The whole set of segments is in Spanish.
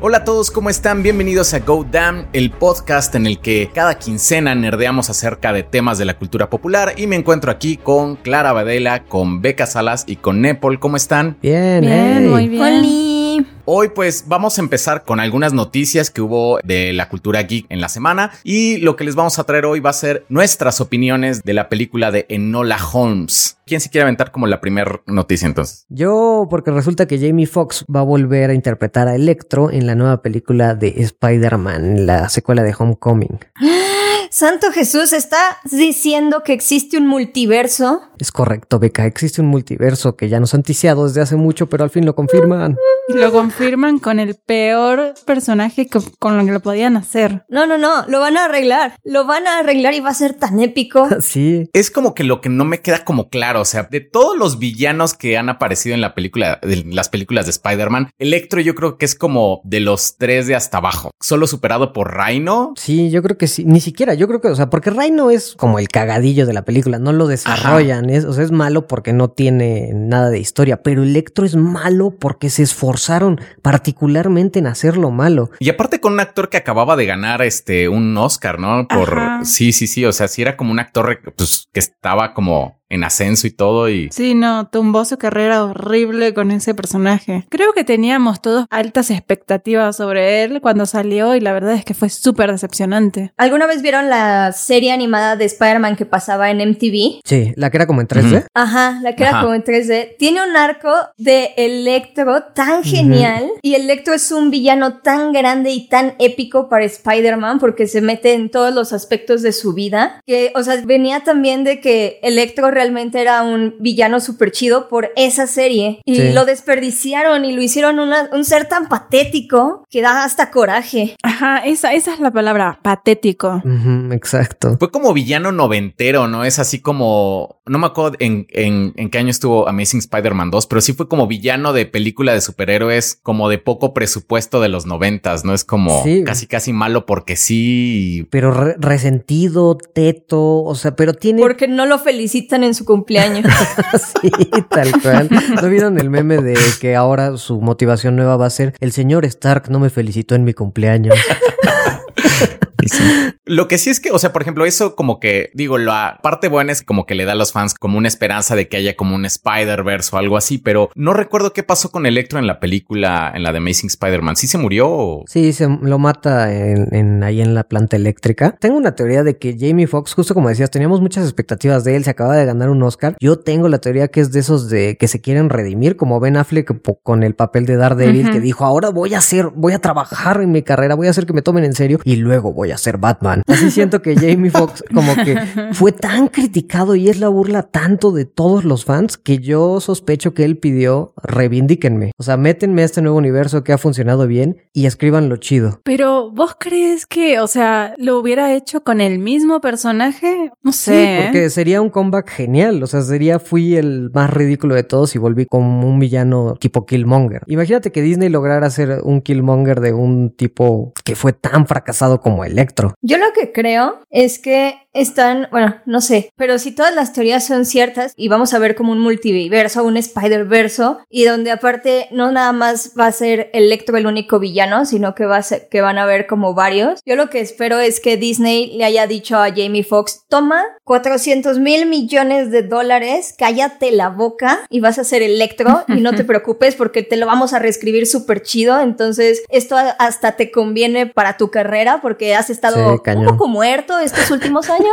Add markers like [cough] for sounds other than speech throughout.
Hola a todos, ¿cómo están? Bienvenidos a Go Damn, el podcast en el que cada quincena nerdeamos acerca de temas de la cultura popular y me encuentro aquí con Clara Badela, con Beca Salas y con Nepal. ¿Cómo están? Bien, Bien, hey. muy bien. Hoy pues vamos a empezar con algunas noticias que hubo de la cultura geek en la semana y lo que les vamos a traer hoy va a ser nuestras opiniones de la película de Enola Holmes. ¿Quién se quiere aventar como la primera noticia entonces? Yo, porque resulta que Jamie Foxx va a volver a interpretar a Electro en la nueva película de Spider-Man, la secuela de Homecoming. [gasps] [gasps] Santo Jesús, ¿está diciendo que existe un multiverso? Es correcto, Beca, existe un multiverso que ya nos han ticiado desde hace mucho, pero al fin lo confirman. Lo confirman con el peor personaje que- con lo que lo podían hacer. No, no, no, lo van a arreglar. Lo van a arreglar y va a ser tan épico. [laughs] Sí, Es como que lo que no me queda como claro, o sea, de todos los villanos que han aparecido en la película, de las películas de Spider-Man, Electro yo creo que es como de los tres de hasta abajo, solo superado por Rhino. sí, yo creo que sí. Ni siquiera, yo creo que, o sea, porque Rhino es como el cagadillo de la película, no lo desarrollan, es, o sea, es malo porque no tiene nada de historia, pero Electro es malo porque se esforzaron particularmente en hacerlo malo. Y aparte con un actor que acababa de ganar este un Oscar, ¿no? Por Ajá. sí, sí, sí. O sea, sí era como un actor pues, que estaba como en ascenso y todo. Y Sí, no, tumbó su carrera horrible con ese personaje. Creo que teníamos todos altas expectativas sobre él cuando salió y la verdad es que fue súper decepcionante. ¿Alguna vez vieron la serie animada de Spider-Man que pasaba en MTV? Sí, la que era como en 3D. Ajá, la que era Ajá. como en 3D. Tiene un arco de Electro tan genial y Electro es un villano tan grande y tan épico para Spider-Man porque se mete en todos los aspectos de su vida. Que, o sea, venía también de que Electro realmente era un villano súper chido por esa serie y Sí. lo desperdiciaron y lo hicieron una- un ser tan patético que da hasta coraje. Ajá, esa, esa es la palabra, patético. Exacto. fue como villano noventero, ¿no? Es así como, no me acuerdo en, en, en qué año estuvo Amazing Spider-Man 2, pero sí fue como villano de película de superhéroes, como de poco presupuesto de los noventas, ¿no? Es como Sí. casi, casi malo porque sí. Pero re- resentido, teto, o sea, pero tiene... Porque no lo felicitan en su cumpleaños. [laughs] sí, tal cual. ¿No vieron el meme de que ahora su motivación nueva va a ser el señor Stark no me felicitó en mi cumpleaños? [laughs] Lo que sí es que, o sea, por ejemplo, eso como que, digo, la parte buena es como que le da a los fans como una esperanza de que haya como un Spider-Verse o algo así, pero no recuerdo qué pasó con Electro en la película, en la de Amazing Spider-Man. ¿Sí se murió? o- Sí, se lo mata en, en- ahí en la planta eléctrica. Tengo una teoría de que Jamie Foxx, justo como decías, teníamos muchas expectativas de él, se acaba de ganar un Oscar. Yo tengo la teoría que es de esos de que se quieren redimir, como Ben Affleck con el papel de Daredevil, que dijo, ahora voy a hacer, voy a trabajar en mi carrera, voy a hacer que me tomen en serio y luego voy a ser Batman. Así siento que Jamie Foxx como que fue tan criticado y es la burla tanto de todos los fans que yo sospecho que él pidió reivindíquenme. O sea, métenme a este nuevo universo que ha funcionado bien y escriban lo chido. Pero vos crees que, o sea, lo hubiera hecho con el mismo personaje? No sé. Sí, ¿eh? porque sería un comeback genial. O sea, sería fui el más ridículo de todos y volví como un villano tipo Killmonger. Imagínate que Disney lograra hacer un Killmonger de un tipo que fue tan fracasado como Electro. Yo lo que creo es que están, bueno, no sé, pero si todas las teorías son ciertas y vamos a ver como un multiverso, un Spider-Verso, y donde aparte no nada más va a ser Electro el único villano, sino que, va a ser, que van a ver como varios, yo lo que espero es que Disney le haya dicho a Jamie Foxx, toma 400 mil millones de dólares, cállate la boca y vas a ser Electro y no te [laughs] preocupes porque te lo vamos a reescribir súper chido, entonces esto hasta te conviene para tu carrera porque has estado Sí, un poco muerto estos últimos años,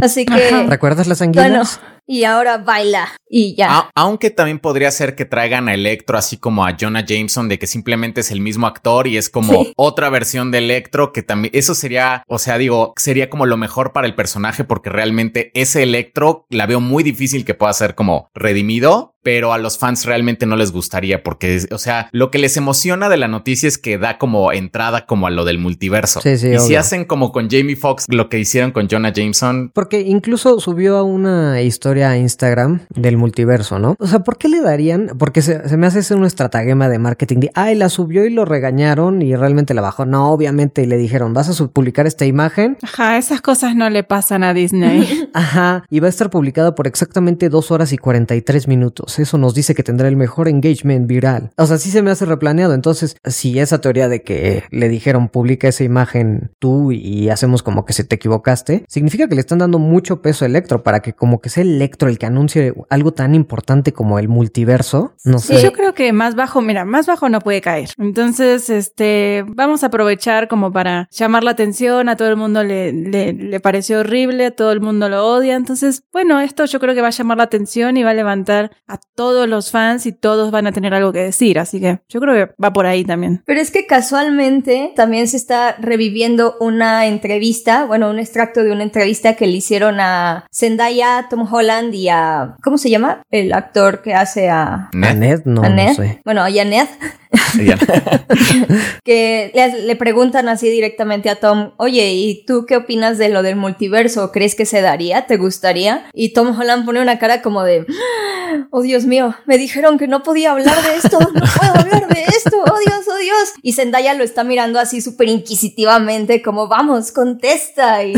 así que Ajá. ¿Recuerdas las bueno, anguilas? Y ahora baila y ya. A- aunque también podría ser que traigan a Electro así como a Jonah Jameson, de que simplemente es el mismo actor y es como Sí. otra versión de Electro, que también eso sería, o sea, digo, sería como lo mejor para el personaje porque realmente ese Electro la veo muy difícil que pueda ser como redimido. Pero a los fans realmente no les gustaría porque, o sea, lo que les emociona de la noticia es que da como entrada como a lo del multiverso. Sí, sí, y si hacen como con Jamie Foxx lo que hicieron con Jonah Jameson, Porque incluso subió a una historia a Instagram del multiverso, ¿no? O sea, ¿por qué le darían? Porque se, se me hace ser una estratagema de marketing de, ay, la subió y lo regañaron y realmente la bajó. No, obviamente, y le dijeron, vas a publicar esta imagen. Ajá, esas cosas no le pasan a Disney. [laughs] Ajá, y va a estar publicada por exactamente dos horas y 43 minutos. eso nos dice que tendrá el mejor engagement viral. O sea, sí se me hace replaneado. Entonces, si esa teoría de que le dijeron publica esa imagen tú y hacemos como que se te equivocaste, significa que le están dando mucho peso a Electro para que como que sea Electro el que anuncie algo tan importante como el multiverso. No sé. Yo creo que más bajo, mira, más bajo no puede caer. Entonces, este, vamos a aprovechar como para llamar la atención, a todo el mundo le, le, le pareció horrible, a todo el mundo lo odia. Entonces, bueno, esto yo creo que va a llamar la atención y va a levantar a todos los fans y todos van a tener algo que decir. Así que yo creo que va por ahí también. Pero es que casualmente también se está reviviendo una entrevista, bueno, un extracto de una entrevista que le hicieron a Zendaya, Tom Holland y a, ¿cómo se llama? El actor que hace a... A Ned, no, a no sé. Bueno, y a Ned. [laughs] Que le, le preguntan así directamente a Tom, oye, ¿y tú qué opinas de lo del multiverso? ¿Crees que se daría? ¿Te gustaría? Y Tom Holland pone una cara como de, oh Dios mío, me dijeron que no podía hablar de esto, no puedo hablar de esto, oh Dios, oh Dios. Y Zendaya lo está mirando así súper inquisitivamente, como, vamos, contesta. Y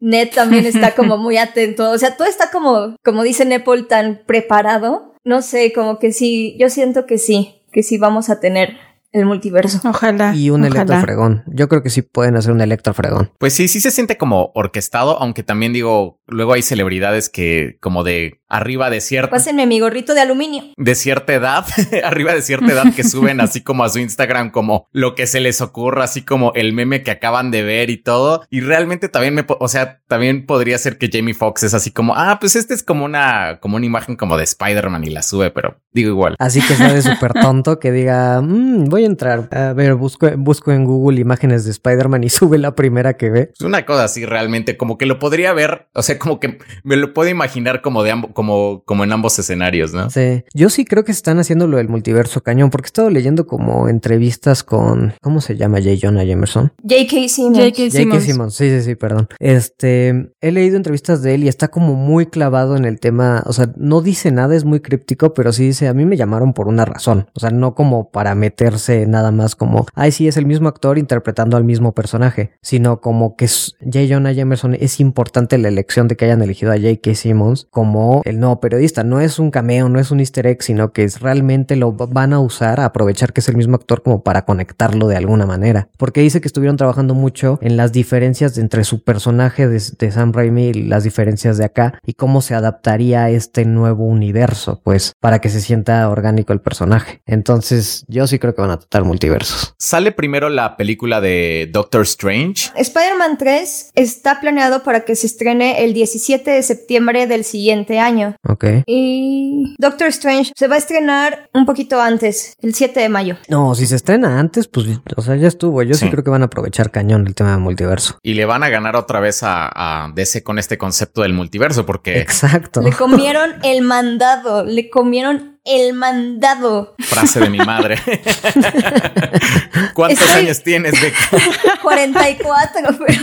Ned también está como muy atento, o sea, todo está como, como dice Nepal, tan preparado. No sé, como que sí, yo siento que sí, que sí vamos a tener el multiverso. Ojalá. Y un ojalá. electrofregón. Yo creo que sí pueden hacer un electrofregón. Pues sí, sí se siente como orquestado, aunque también digo, luego hay celebridades que como de arriba de cierta, Pásenme mi gorrito de aluminio. de cierta edad, [laughs] arriba de cierta edad que suben así como a su Instagram como lo que se les ocurra, así como el meme que acaban de ver y todo. Y realmente también me, o sea, también podría ser que Jamie Foxx es así como, ah, pues este es como una, como una imagen como de Spider-Man y la sube, pero digo igual. Así que sea de [laughs] súper tonto que diga, "Mm, voy a entrar. A ver, busco, busco en Google imágenes de Spider-Man y [laughs] sube la primera que ve. Es una cosa así realmente, como que lo podría ver, o sea, como que me lo puedo imaginar como de ambos, como, como en ambos escenarios, ¿no? Sí. Yo sí creo que están haciendo lo del multiverso cañón, porque he estado leyendo como entrevistas con, ¿cómo se llama J. Jonah Jameson? J.K. Simmons. J.K. J.K. Simmons. Simmons, sí, sí, sí, perdón. Este, he leído entrevistas de él y está como muy clavado en el tema, o sea, no dice nada, es muy críptico, pero sí dice, a mí me llamaron por una razón, o sea, no como para meterse nada más como, ay, sí, es el mismo actor interpretando al mismo personaje, sino como que J. Jonah Jameson es importante la elección de que hayan elegido a J.K. Simmons como el nuevo periodista, no es un cameo, no es un easter egg, sino que es realmente lo van a usar, a aprovechar que es el mismo actor como para conectarlo de alguna manera, porque dice que estuvieron trabajando mucho en las diferencias entre su personaje de, de Sam Raimi y las diferencias de acá y cómo se adaptaría a este nuevo universo, pues, para que se sienta orgánico el personaje. Entonces, yo sí creo que van a tratar multiversos. Sale primero la película de Doctor Strange. Spider-Man 3 está planeado para que se estrene el 17 de septiembre del siguiente año. Ok. Y Doctor Strange se va a estrenar un poquito antes, el 7 de mayo. No, si se estrena antes, pues, o sea, ya estuvo. Yo sí, Sí. creo que van a aprovechar cañón el tema del multiverso. Y le van a ganar otra vez a, a DC con este concepto del multiverso, porque Exacto. Le comieron el mandado, le comieron el mandado. frase de mi madre. [laughs] ¿Cuántos Estoy- años tienes, Beca? [laughs] 44, pero...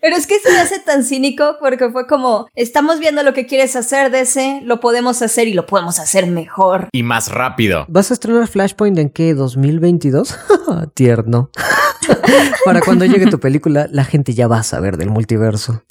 Pero es que se me hace tan cínico porque fue como, estamos viendo lo que quieres hacer, DC, lo podemos hacer y lo podemos hacer mejor. Y más rápido. ¿Vas a estrenar Flashpoint en qué? ¿2022? [laughs] Tierno. Para cuando llegue tu película, la gente ya va a saber del multiverso.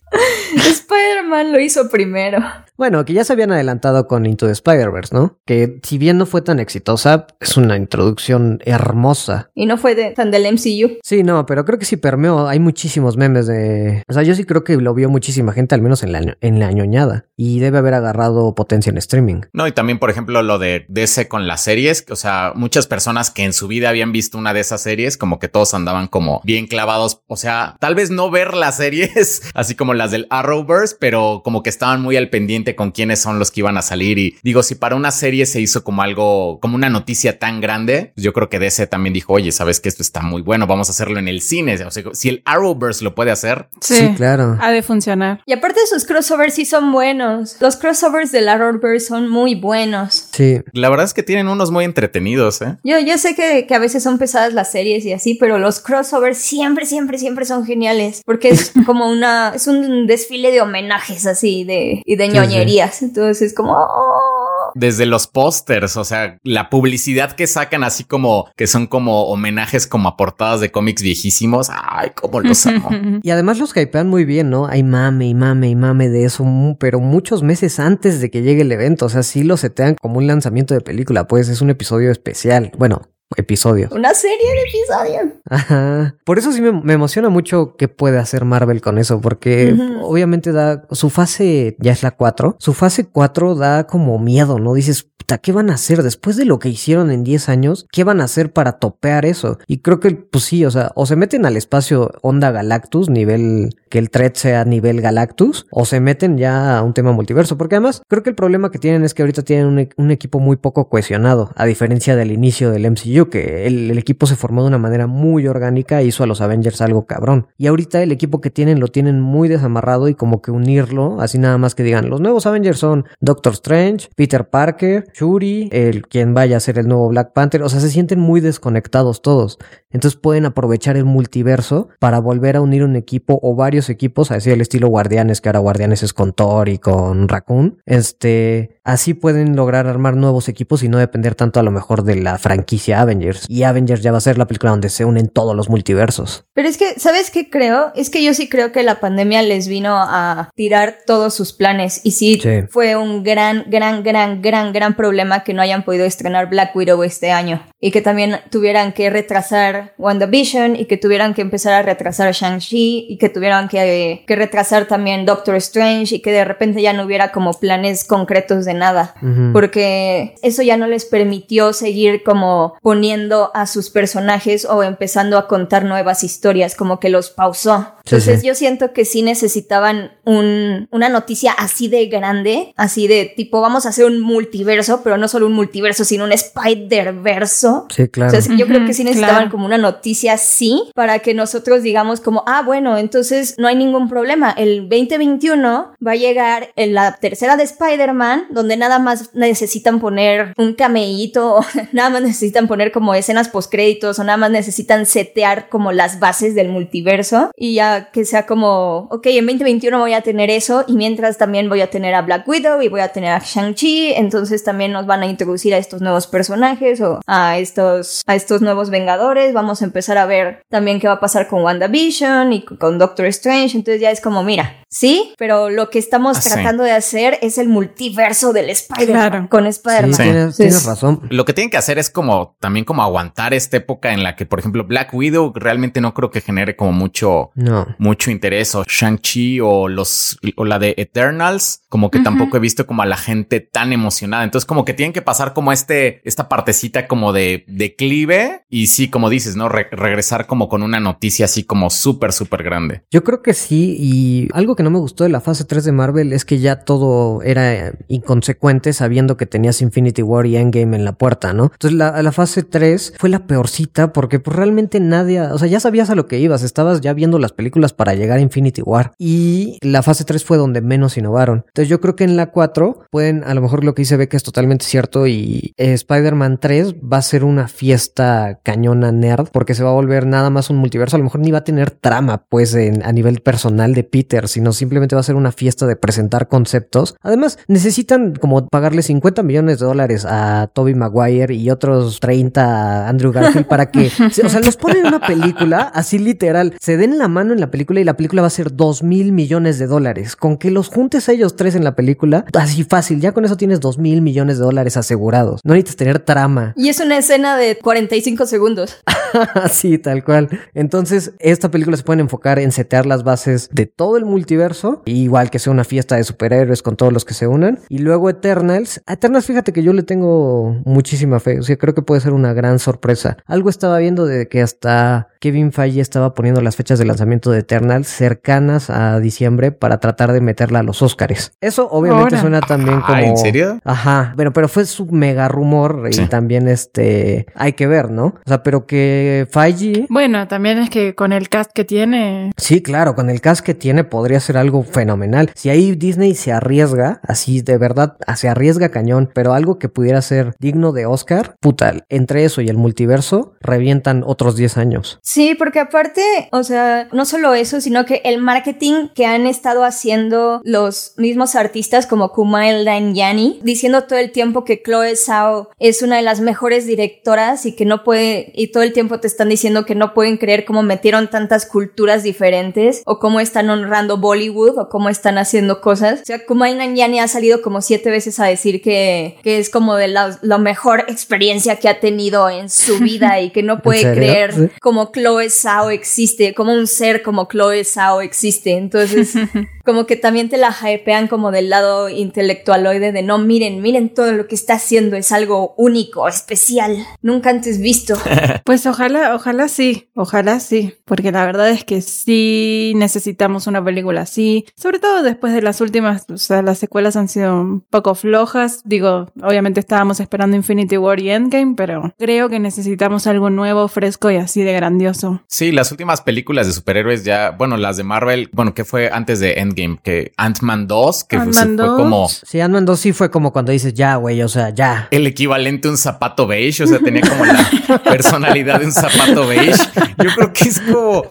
Spider-Man lo hizo primero. Bueno, que ya se habían adelantado con Into the Spider-Verse, ¿no? Que si bien no fue tan exitosa, es una introducción hermosa. Y no fue de, tan del MCU. Sí, no, pero creo que sí permeó. Hay muchísimos memes de... O sea, yo sí creo que lo vio muchísima gente, al menos en la, en la ñoñada. Y debe haber agarrado potencia en streaming. No, y también, por ejemplo, lo de DC con las series. O sea, muchas personas que en su vida habían visto una de esas series, como que todos andaban como bien clavados. O sea, tal vez no ver las [laughs] series, así como las del Arrowverse, pero como que estaban muy al pendiente con quiénes son los que iban a salir. Y digo, si para una serie se hizo como algo, como una noticia tan grande, pues yo creo que DC también dijo, oye, sabes que esto está muy bueno, vamos a hacerlo en el cine. O sea, si el Arrowverse lo puede hacer, Sí, claro. Ha de funcionar. Y aparte sus crossovers sí son buenos. Los crossovers del Arrowverse son muy buenos. Sí. la verdad es que tienen unos muy entretenidos, ¿eh? Yo, yo sé que, que a veces son pesadas las series y así, pero los crossovers siempre, siempre, siempre son geniales. Porque es [laughs] como una, es un desfile de homenajes así de, y de Sí, ñoñerías. Entonces es como, oh, desde los pósters, o sea, la publicidad que sacan así como que son como homenajes como a portadas de cómics viejísimos. Ay, cómo los [laughs] amo. Y además los hypean muy bien, ¿no? Hay mame y mame y mame de eso, pero muchos meses antes de que llegue el evento. O sea, sí lo setean como un lanzamiento de película, pues es un episodio especial. Bueno, episodios. Una serie de episodios. Ajá. Por eso sí me, me emociona mucho qué puede hacer Marvel con eso, porque obviamente da su fase, ya es la 4, su fase 4 da como miedo, ¿no? Dices, puta, ¿qué van a hacer después de lo que hicieron en 10 años? ¿Qué van a hacer para topear eso? Y creo que, pues sí, o sea, o se meten al espacio Onda Galactus, nivel, que el thread sea nivel Galactus, o se meten ya a un tema multiverso, porque además creo que el problema que tienen es que ahorita tienen un, un equipo muy poco cohesionado, a diferencia del inicio del MCU, que el, el equipo se formó de una manera muy orgánica e hizo a los Avengers algo cabrón. Y ahorita el equipo que tienen lo tienen muy desamarrado y como que unirlo, así nada más que digan, los nuevos Avengers son Doctor Strange, Peter Parker, Shuri, el quien vaya a ser el nuevo Black Panther, o sea, se sienten muy desconectados todos. Entonces pueden aprovechar el multiverso para volver a unir un equipo o varios equipos, así el estilo Guardianes, que ahora Guardianes es con Thor y con Raccoon. Este, así pueden lograr armar nuevos equipos y no depender tanto a lo mejor de la franquicia Avengers. Y Avengers ya va a ser la película donde se unen todos los multiversos. Pero es que, ¿sabes qué creo? Es que yo sí creo que la pandemia les vino a tirar todos sus planes. Y sí, Sí. fue un gran, gran, gran, gran, gran problema que no hayan podido estrenar Black Widow este año. Y que también tuvieran que retrasar WandaVision y que tuvieran que empezar a retrasar Shang-Chi y que tuvieran que, que retrasar también Doctor Strange y que de repente ya no hubiera como planes concretos de nada Ujú. porque eso ya no les permitió seguir como poniendo a sus personajes o empezando a contar nuevas historias, como que los pausó. Sí, Entonces sí. yo siento que sí necesitaban un, una noticia así de grande, así de tipo, vamos a hacer un multiverso, pero no solo un multiverso, sino un Spider-Verso. Sí, claro. O sea, yo creo que sí necesitaban claro. como una noticia así para que nosotros digamos como, ah, bueno, entonces no hay ningún problema. El 2021 va a llegar en la tercera de Spider-Man, donde nada más necesitan poner un cameíto, [laughs] nada más necesitan poner como escenas postcréditos, o nada más necesitan setear como las bases del multiverso y ya que sea como, ok, en 2021 voy a tener eso y mientras también voy a tener a Black Widow y voy a tener a Shang-Chi, entonces también nos van a introducir a estos nuevos personajes o a estos, a estos nuevos Vengadores, vamos a empezar a ver también qué va a pasar con WandaVision y con Doctor Strange, entonces ya es como, mira, sí, pero lo que estamos Ah, sí. tratando de hacer es el multiverso del Spider-Man Claro. con Spider-Man. Sí, tienes, razón. Lo que tienen que hacer es como también como aguantar esta época en la que, por ejemplo, Black Widow realmente no creo que genere como mucho, No. mucho interés o Shang-Chi o los o la de Eternals, como que tampoco he visto como a la gente tan emocionada. Entonces, como que tienen que pasar como este, esta partecita como de declive y sí, como dices, ¿no? Re- regresar como con una noticia así como súper, súper grande. Yo creo que sí, y algo que no me gustó de la fase 3 de Marvel es que ya todo era inconsecuente sabiendo que tenías Infinity War y Endgame en la puerta, ¿no? Entonces la, fase 3 fue la peorcita porque pues realmente nadie, o sea, ya sabías a lo que ibas, estabas ya viendo las películas para llegar a Infinity War y la fase 3 fue donde menos innovaron. Entonces yo creo que en la 4 pueden, a lo mejor lo que dice Beck es totalmente cierto y eh, Spider-Man 3 va a ser una fiesta cañona nerd porque se va a volver nada más un multiverso, a lo mejor ni va a tener trama pues a nivel personal de Peter, sino simplemente va a ser una fiesta de presentar conceptos. Además, necesitan como pagarle 50 millones de dólares a Toby Maguire y otros 30 a Andrew Garfield para que, [laughs] o sea, los ponen en una película así literal, se den la mano en la película y la película va a ser 2 mil millones de dólares. Con que los juntes a ellos tres en la película, así fácil, ya con eso tienes 2 mil millones de dólares asegurados. No necesitas tener trama. Y es una escena de 45 segundos. [laughs] sí, tal cual. Entonces, esta película se puede enfocar en setear las bases de todo el multiverso, igual que sea una fiesta de superhéroes con todos los que se unan. Y luego Eternals. A Eternals, fíjate que yo le tengo muchísima fe. O sea, creo que puede ser una gran sorpresa. Algo estaba viendo de que hasta Kevin Feige estaba poniendo las fechas de lanzamiento de Eternals cercanas a diciembre para tratar de meterla a los Oscars. Eso obviamente Ahora. suena también como... Ah, ¿en serio? Ajá, bueno, pero fue su mega rumor y Sí. también este hay que ver, ¿no? O sea, pero que Feige, Bueno, también es que con el cast que tiene, sí, claro, con el cast que tiene podría ser algo fenomenal. Si ahí Disney se arriesga, así de verdad, se arriesga cañón, pero algo que pudiera ser digno de Oscar, puta, entre eso y el multiverso, revientan otros 10 años. Sí, porque aparte, o sea, no solo eso, sino que el marketing que han estado haciendo los mismos artistas como Kumail Nanjiani, diciendo todo el tiempo que Chloe Zhao es una de las mejores directoras y que no puede, y todo el tiempo te están diciendo que no pueden creer cómo metieron tantas culturas diferentes o cómo están honrando Bollywood o cómo están haciendo cosas. O sea, Kumail Nanjiani ha salido como siete veces a decir que, que es como de la, la mejor experiencia que ha tenido en su [laughs] vida y que no puede creer como Chloe Zhao existe, como un ser como Chloe Zhao existe. Entonces, [laughs] como que también te la hypean como del lado intelectualoide de no, miren, miren todo lo que está haciendo, es algo único, especial, nunca antes visto. [laughs] pues ojalá, ojalá sí, ojalá sí, porque la verdad es que sí necesitamos una película así, sobre todo después de las últimas, o sea, las secuelas han sido un poco flojas, digo, obviamente estábamos esperando Infinity War y Endgame, pero creo que necesitamos algo nuevo, fresco y así de grandioso. Sí, las últimas películas de superhéroes ya, bueno, las de Marvel, bueno, que fue antes de Endgame Game, que Ant-Man 2, que fue, como... Sí, Ant-Man 2 sí fue como cuando dices, ya, güey, o sea, ya. El equivalente a un zapato beige, o sea, tenía como la [laughs] personalidad de un zapato beige. Yo creo que es como,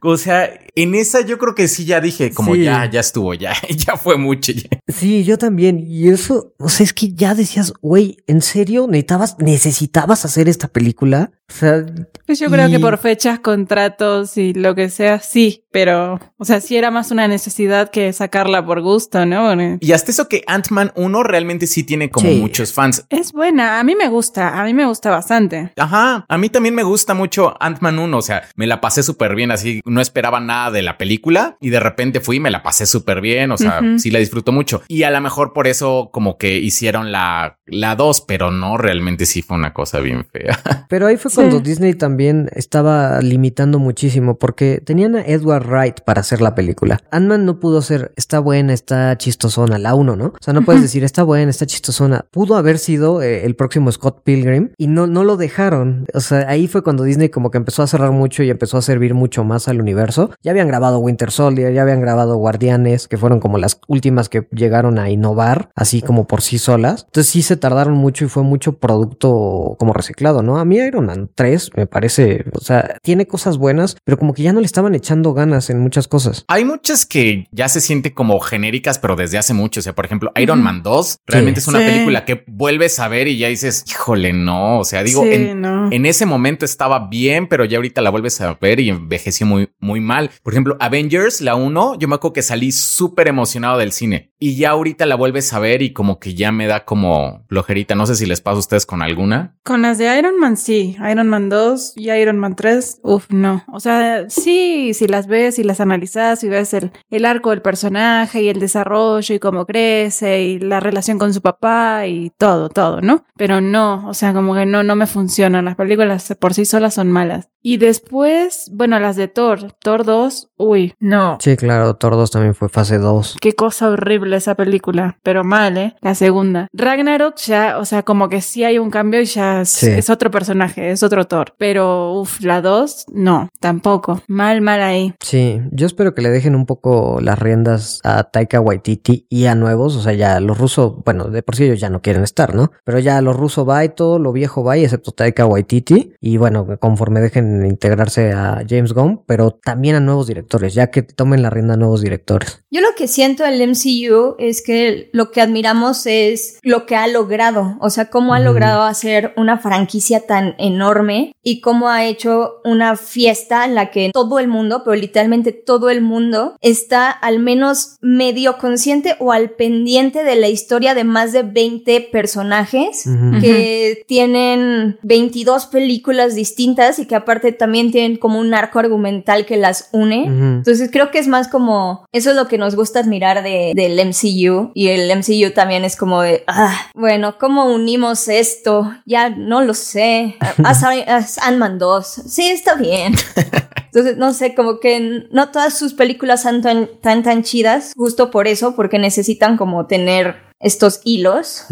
o sea, en esa yo creo que sí ya dije, como ya, ya estuvo, ya, [laughs] ya fue mucho. Sí, yo también. Y eso, o sea, es que ya decías, güey, ¿en serio necesitabas, necesitabas hacer esta película? O sea, pues yo creo que por fechas, contratos y lo que sea, sí, pero, o sea, sí era más una necesidad que sacarla por gusto, ¿no? Y hasta eso que Ant-Man 1 realmente sí tiene como muchos fans. Es buena, a mí me gusta, a mí me gusta bastante. Ajá, a mí también me gusta mucho Ant-Man 1, o sea, me la pasé súper bien, así no esperaba nada de la película y de repente fui y me la pasé súper bien, o sea, sí la disfruto mucho. Y a lo mejor por eso como que hicieron la, la 2, pero no, realmente sí fue una cosa bien fea. Pero ahí fue cuando Disney también estaba limitando muchísimo porque tenían a Edward Wright para hacer la película. Ant-Man no pudo ser, está buena, está chistosona, la 1, ¿no? O sea, no puedes decir, está buena, está chistosona. Pudo haber sido eh, el próximo Scott Pilgrim y no, no lo dejaron. O sea, ahí fue cuando Disney como que empezó a cerrar mucho y empezó a servir mucho más al universo. Ya habían grabado Winter Soldier, ya habían grabado Guardianes, que fueron como las últimas que llegaron a innovar, así como por sí solas. Entonces sí se tardaron mucho y fue mucho producto como reciclado, ¿no? A mí Iron Man 3 me parece, o sea, tiene cosas buenas, pero como que ya no le estaban echando ganas en muchas cosas. Hay muchas que ya se sienten como genéricas, pero desde hace mucho. O sea, por ejemplo, Iron Man 2 realmente es una película que vuelves a ver y ya dices, híjole, no. O sea, digo, en, en, ese momento estaba bien, pero ya ahorita la vuelves a ver y envejeció muy, muy mal. Por ejemplo, Avengers, la 1, yo me acuerdo que salí súper emocionado del cine y ya ahorita la vuelves a ver y como que ya me da como flojerita. No sé si les pasa a ustedes con alguna. Con las de Iron Man, sí. Iron Man 2 y Iron Man 3, uff, no. O sea, sí, si las ves y las analizas y ves el, el arco del personaje y el desarrollo y cómo crece y la relación con su papá y todo, todo, ¿no? Pero no, o sea, como que no, no me funcionan. Las películas por sí solas son malas. Y después, bueno, las de Thor, Thor 2, uy, no. Sí, claro, Thor 2 también fue fase 2. Qué cosa horrible esa película, pero mal, ¿eh? La segunda. Ragnarok ya, o sea, como que sí hay un cambio y ya es, otro personaje, es otro Thor. Pero, uff, la 2, no, tampoco. Mal, mal ahí. Sí, yo espero que le dejen un poco las riendas a Taika Waititi y a nuevos, o sea, ya los rusos, bueno, de por sí ellos ya no quieren estar, ¿no? Pero ya los rusos va y todo, lo viejo va y excepto Taika Waititi. Y bueno, conforme dejen integrarse a James Gunn, pero también a nuevos directores, ya que tomen la rienda a nuevos directores. Yo lo que siento del MCU es que lo que admiramos es lo que ha logrado, o sea, cómo ha logrado hacer una franquicia tan enorme y cómo ha hecho una fiesta en la que todo el mundo, pero literalmente todo el mundo, está al menos medio consciente o al pendiente de la historia de más de 20 personajes que tienen 22 películas distintas y que aparte también tienen como un arco argumental que las une. Entonces creo que es más como, eso es lo que nos gusta admirar de, del MCU y el MCU también es como de, ah, bueno, ¿cómo unimos esto? Ya no lo sé. [laughs] Haz Ant-Man 2. Sí, está bien. [laughs] Entonces, no sé, como que no todas sus películas son tan, tan, tan chidas, justo por eso, porque necesitan como tener estos hilos.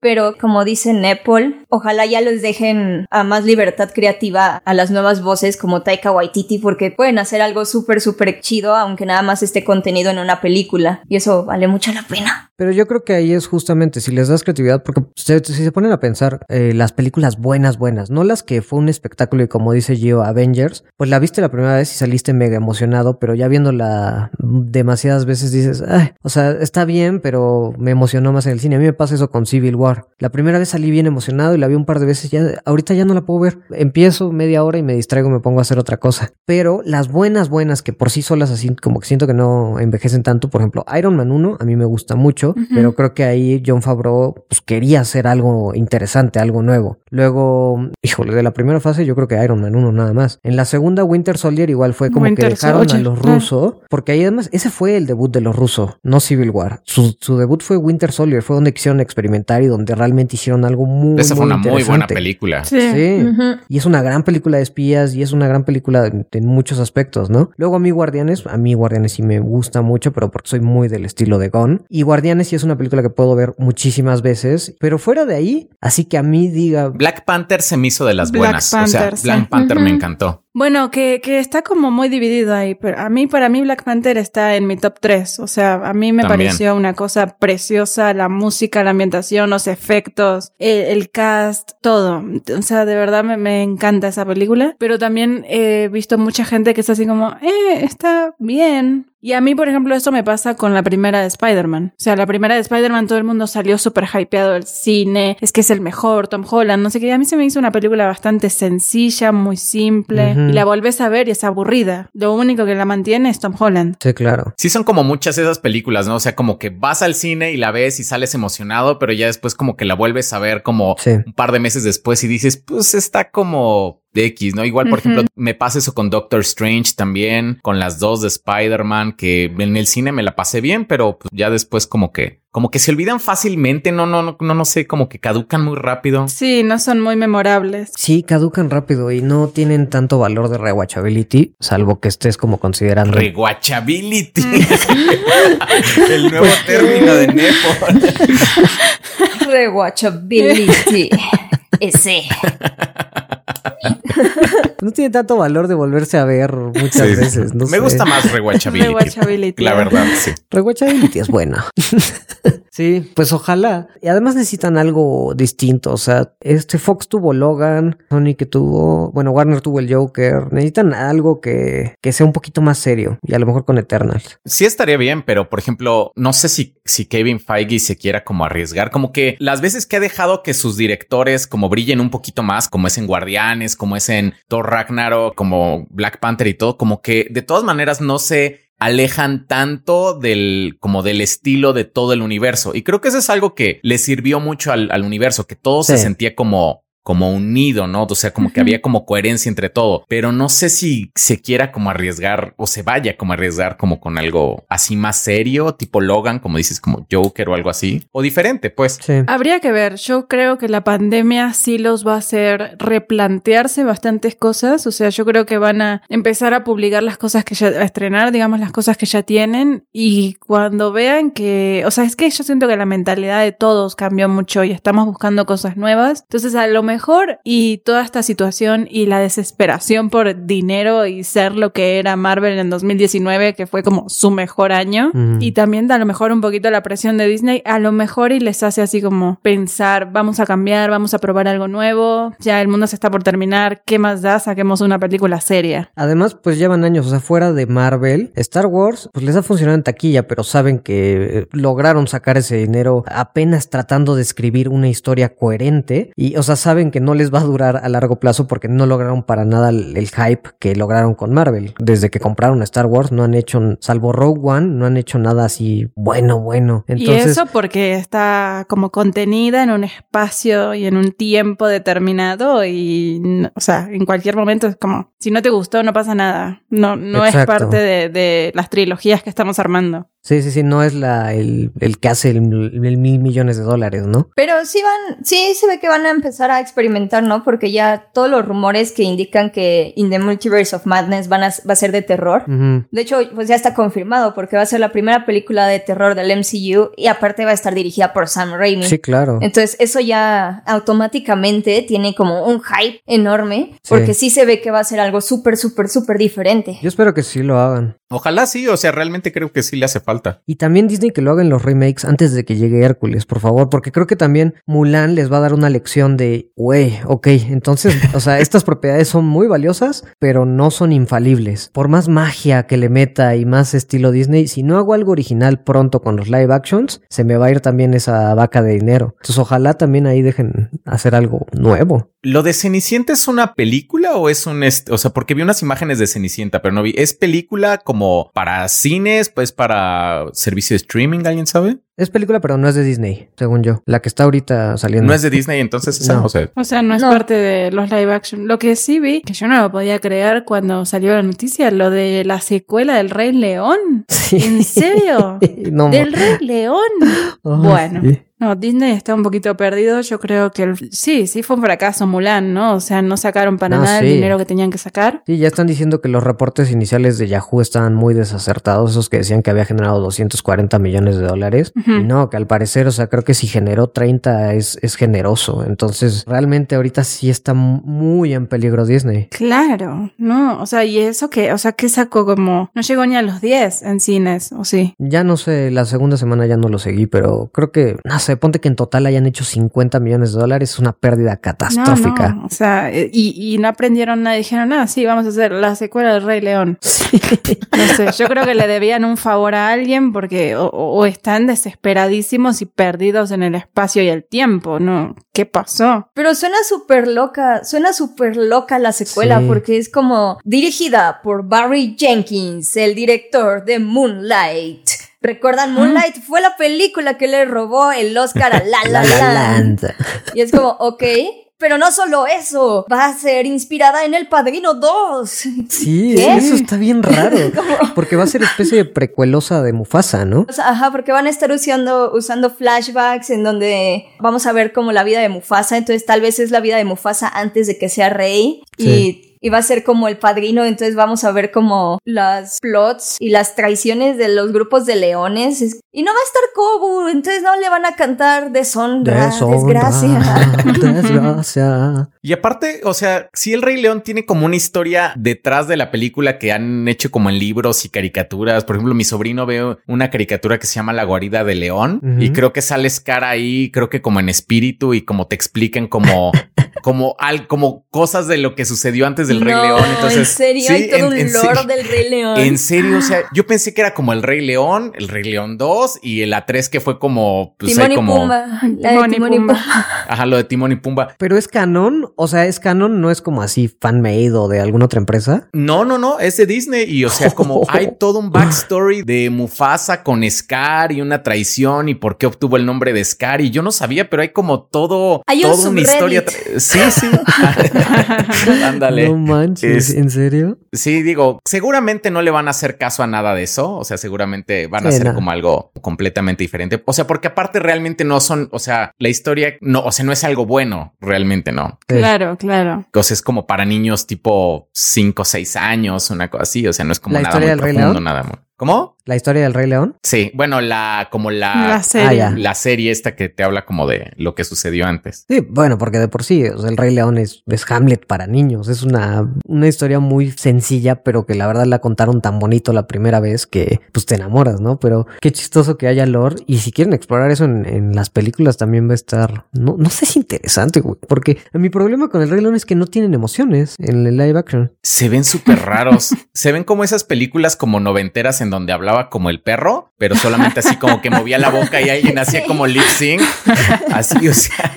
Pero como dice Nepal, ojalá ya les dejen a más libertad creativa a las nuevas voces como Taika Waititi porque pueden hacer algo súper, súper chido aunque nada más esté contenido en una película y eso vale mucho la pena. Pero yo creo que ahí es justamente si les das creatividad, porque si se ponen a pensar eh, las películas buenas, buenas, no las que fue un espectáculo y como dice Gio, Avengers, pues la viste la primera vez y saliste mega emocionado, pero ya viéndola demasiadas veces dices, Ay, o sea, está bien, pero me emocionó más en el cine. A mí me pasa eso con Civil War. La primera vez salí bien emocionado y la vi un par de veces, ya ahorita ya no la puedo ver. Empiezo media hora y me distraigo, me pongo a hacer otra cosa. Pero las buenas, buenas, que por sí solas así como que siento que no envejecen tanto, por ejemplo, Iron Man 1 a mí me gusta mucho pero creo que ahí John Favreau pues, quería hacer algo interesante, algo nuevo. Luego, híjole, de la primera fase yo creo que Iron Man 1 nada más. En la segunda Winter Soldier igual fue como que dejaron a los rusos, porque ahí además ese fue el debut de los rusos, no Civil War. Su, debut fue Winter Soldier, fue donde quisieron experimentar y donde realmente hicieron algo muy Esa fue una muy buena película. Sí. Y es una gran película de espías y es una gran película en, muchos aspectos, ¿no? Luego a mí Guardianes, a mí Guardianes sí me gusta mucho, pero porque soy muy del estilo de Gon. Y Guardianes sí es una película que puedo ver muchísimas veces, pero fuera de ahí, así que a mí diga... Black Panther se me hizo de las buenas. o sea, Black Panther me encantó. Bueno, que, que está como muy dividido ahí, pero a mí, para mí Black Panther está en mi top 3. O sea, a mí me pareció una cosa preciosa, la música, la ambientación, los efectos, el, cast, todo. O sea, de verdad me, me, encanta esa película, pero también he visto mucha gente que está así como, eh, está bien. Y a mí, por ejemplo, eso me pasa con la primera de Spider-Man. O sea, la primera de Spider-Man todo el mundo salió súper hypeado del cine, es que es el mejor, Tom Holland, no sé qué. A mí se me hizo una película bastante sencilla, muy simple y la volvés a ver y es aburrida. Lo único que la mantiene es Tom Holland. Sí, claro. Sí, son como muchas esas películas, ¿no? O sea, como que vas al cine y la ves y sales emocionado, pero ya después como que la vuelves a ver como un par de meses después y dices, pues está como de X, ¿no? Igual, por ejemplo, me pasa eso con Doctor Strange también, con las dos de Spider-Man, que en el cine me la pasé bien, pero pues, ya después como que como que se olvidan fácilmente, no, no, no, no, no sé, como que caducan muy rápido. Sí, no son muy memorables. Sí, caducan rápido y no tienen tanto valor de rewatchability, salvo que estés como considerando. Rewatchability. [laughs] El nuevo término de Nepo. rewatchability. [laughs] Ese. [laughs] [laughs] no tiene tanto valor de volverse a ver muchas veces. Me gusta más [laughs] Rewatchability. La verdad, sí. Rewatchability es buena. [laughs] sí, pues ojalá. Y además necesitan algo distinto. O sea, este Fox tuvo Logan, Sony que tuvo, bueno, Warner tuvo el Joker. Necesitan algo que, que sea un poquito más serio y a lo mejor con Eternal. Sí estaría bien, pero por ejemplo, no sé si, si Kevin Feige se quiera como arriesgar, como que las veces que ha dejado que sus directores como brillen un poquito más, como es en Guardianes, como es en Thor Ragnarok, como Black Panther y todo, como que de todas maneras no se alejan tanto del como del estilo de todo el universo. Y creo que eso es algo que le sirvió mucho al, universo que todo se sentía como como unido, ¿no? O sea, como que había como coherencia entre todo, pero no sé si se quiera como arriesgar o se vaya como arriesgar como con algo así más serio, tipo Logan, como dices, como Joker o algo así, o diferente, pues. Sí. Habría que ver, yo creo que la pandemia sí los va a hacer replantearse bastantes cosas, o sea, yo creo que van a empezar a publicar las cosas que ya, a estrenar, digamos, las cosas que ya tienen y cuando vean que, o sea, es que yo siento que la mentalidad de todos cambió mucho y estamos buscando cosas nuevas, entonces a lo mejor mejor y toda esta situación y la desesperación por dinero y ser lo que era Marvel en 2019, que fue como su mejor año, y también a lo mejor un poquito la presión de Disney, a lo mejor y les hace así como pensar, vamos a cambiar, vamos a probar algo nuevo, ya el mundo se está por terminar, ¿qué más da? Saquemos una película seria. Además, pues llevan años, o sea, fuera de Marvel, Star Wars, pues les ha funcionado en taquilla, pero saben que lograron sacar ese dinero apenas tratando de escribir una historia coherente y, o sea, saben que no les va a durar a largo plazo porque no lograron para nada el, hype que lograron con Marvel. Desde que compraron Star Wars no han hecho, salvo Rogue One, no han hecho nada así bueno, bueno. Entonces, y eso porque está como contenida en un espacio y en un tiempo determinado y, o sea, en cualquier momento es como, si no te gustó no pasa nada. No, no es parte de, de las trilogías que estamos armando. Sí, sí, sí, no es la, el, el que hace el, mil millones de dólares, ¿no? Pero sí van, sí se ve que van a empezar a experimentar, ¿no? Porque ya todos los rumores que indican que In the Multiverse of Madness van a, va a ser de terror. De hecho, pues ya está confirmado porque va a ser la primera película de terror del MCU y aparte va a estar dirigida por Sam Raimi. Sí, claro. Entonces eso ya automáticamente tiene como un hype enorme Sí. porque sí se ve que va a ser algo súper, súper, súper diferente. Yo espero que sí lo hagan. Ojalá sí, o sea, realmente creo que sí le hace falta. Y también Disney que lo hagan los remakes antes de que llegue Hércules, por favor, porque creo que también Mulan les va a dar una lección de, güey, ok, entonces, [laughs] o sea, estas propiedades son muy valiosas, pero no son infalibles. Por más magia que le meta y más estilo Disney, si no hago algo original pronto con los live actions, se me va a ir también esa vaca de dinero. Entonces, ojalá también ahí dejen hacer algo nuevo. ¿Lo de Cenicienta es una película o es un... O sea, porque vi unas imágenes de Cenicienta, pero no vi. ¿Es película como para cines? Pues para servicio de streaming, ¿alguien sabe? Es película, pero no es de Disney, según yo. La que está ahorita saliendo. No es de Disney, entonces esa, No. o sea, O sea, no es No. parte de los live action. Lo que sí vi, que yo no lo podía creer cuando salió la noticia, lo de la secuela del Rey León. Sí. ¿En serio? [laughs] no, ¿Del Rey León? [laughs] Bueno. sí. No, Disney está un poquito perdido. Yo creo que el- sí, sí fue un fracaso Mulan, ¿no? O sea, no sacaron para No, nada sí. el dinero que tenían que sacar. Sí, ya están diciendo que los reportes iniciales de Yahoo estaban muy desacertados, esos que decían que había generado 240 millones de dólares. Y no, que al parecer, o sea, creo que si generó 30 es, es generoso. Entonces, realmente ahorita sí está muy en peligro Disney. Claro, no, o sea, y eso que, o sea, que sacó como, no llegó ni a los 10 en cines, ¿o sí? Ya no sé, la segunda semana ya no lo seguí, pero creo que, no sé, ponte que en total hayan hecho 50 millones de dólares, es una pérdida catastrófica. No, no, o sea, eh, y, y no aprendieron nada, dijeron, ah, sí, vamos a hacer la secuela del Rey León. [laughs] No sé, yo creo que le debían un favor a alguien porque o, o están desesperadísimos y perdidos en el espacio y el tiempo, ¿no? ¿Qué pasó? Pero suena súper loca, suena súper loca la secuela Sí. porque es como dirigida por Barry Jenkins, el director de Moonlight. ¿Recuerdan Moonlight? Fue la película que le robó el Oscar a La La, [laughs] La La Land. Land. Y es como, ok, pero no solo eso, va a ser inspirada en El Padrino 2. Sí, ¿Qué? eso está bien raro. [laughs] Porque va a ser especie de precuelosa de Mufasa, ¿no? O sea, ajá, porque van a estar usando, usando flashbacks en donde vamos a ver como la vida de Mufasa, entonces tal vez es la vida de Mufasa antes de que sea rey Sí. y, y va a ser como el padrino, entonces vamos a ver como las plots y las traiciones de los grupos de leones Es- y no va a estar Kobu, entonces no le van a cantar deshonra, Deshonra, desgracia. [laughs] Desgracia. Y aparte, o sea, si el Rey León tiene como una historia detrás de la película que han hecho como en libros y caricaturas. Por ejemplo, mi sobrino ve una caricatura que se llama La guarida de león y creo que sale Scar ahí, creo que como en espíritu y como te explican como, [laughs] como, al, como cosas de lo que sucedió antes del Rey León. Entonces, en serio, sí, hay todo en- un en lore del Rey León. En serio, o sea, yo pensé que era como el Rey León, el Rey León 2 y el A3 que fue como, pues Timón y como, Pumba. La de Timón y Timón y Pumba. Pumba. ajá, lo de Timón y Pumba. Pero es canon, o sea, es canon, no es como así fan-made o de alguna otra empresa. No, no, no, es de Disney y o sea, como [laughs] hay todo un backstory de Mufasa con Scar y una traición y por qué obtuvo el nombre de Scar y yo no sabía, pero hay como todo, Hay un toda una historia. Sí, sí. [laughs] Ándale. No manches, Es- ¿en serio? Sí, digo, seguramente no le van a hacer caso a nada de eso. O sea, seguramente van a hacer no. como algo completamente diferente. O sea, porque aparte realmente no son, o sea, la historia no, o sea, no es algo bueno, realmente no. Sí. Claro, claro. O sea, es como para niños tipo 5 o 6 años, una cosa así. O sea, no es como ¿La nada historia muy Rey profundo, nada muy. ¿Cómo? ¿La historia del Rey León? Sí, bueno, la, como la, La serie. Ah, ya. la serie esta que te habla como de lo que sucedió antes. Sí, bueno, porque de por sí, o sea, el Rey León es, es Hamlet para niños. Es una, una historia muy sencilla, pero que la verdad la contaron tan bonito la primera vez que pues te enamoras, ¿no? Pero qué chistoso que haya lore. Y si quieren explorar eso en, en las películas también va a estar, no, no sé si interesante, güey. Porque mi problema con el Rey León es que no tienen emociones en el live action. Se ven súper raros. [laughs] Se ven como esas películas como noventeras en donde hablaba como el perro, pero solamente así como que movía la boca y alguien [laughs] hacía como lip sync. Así, o sea,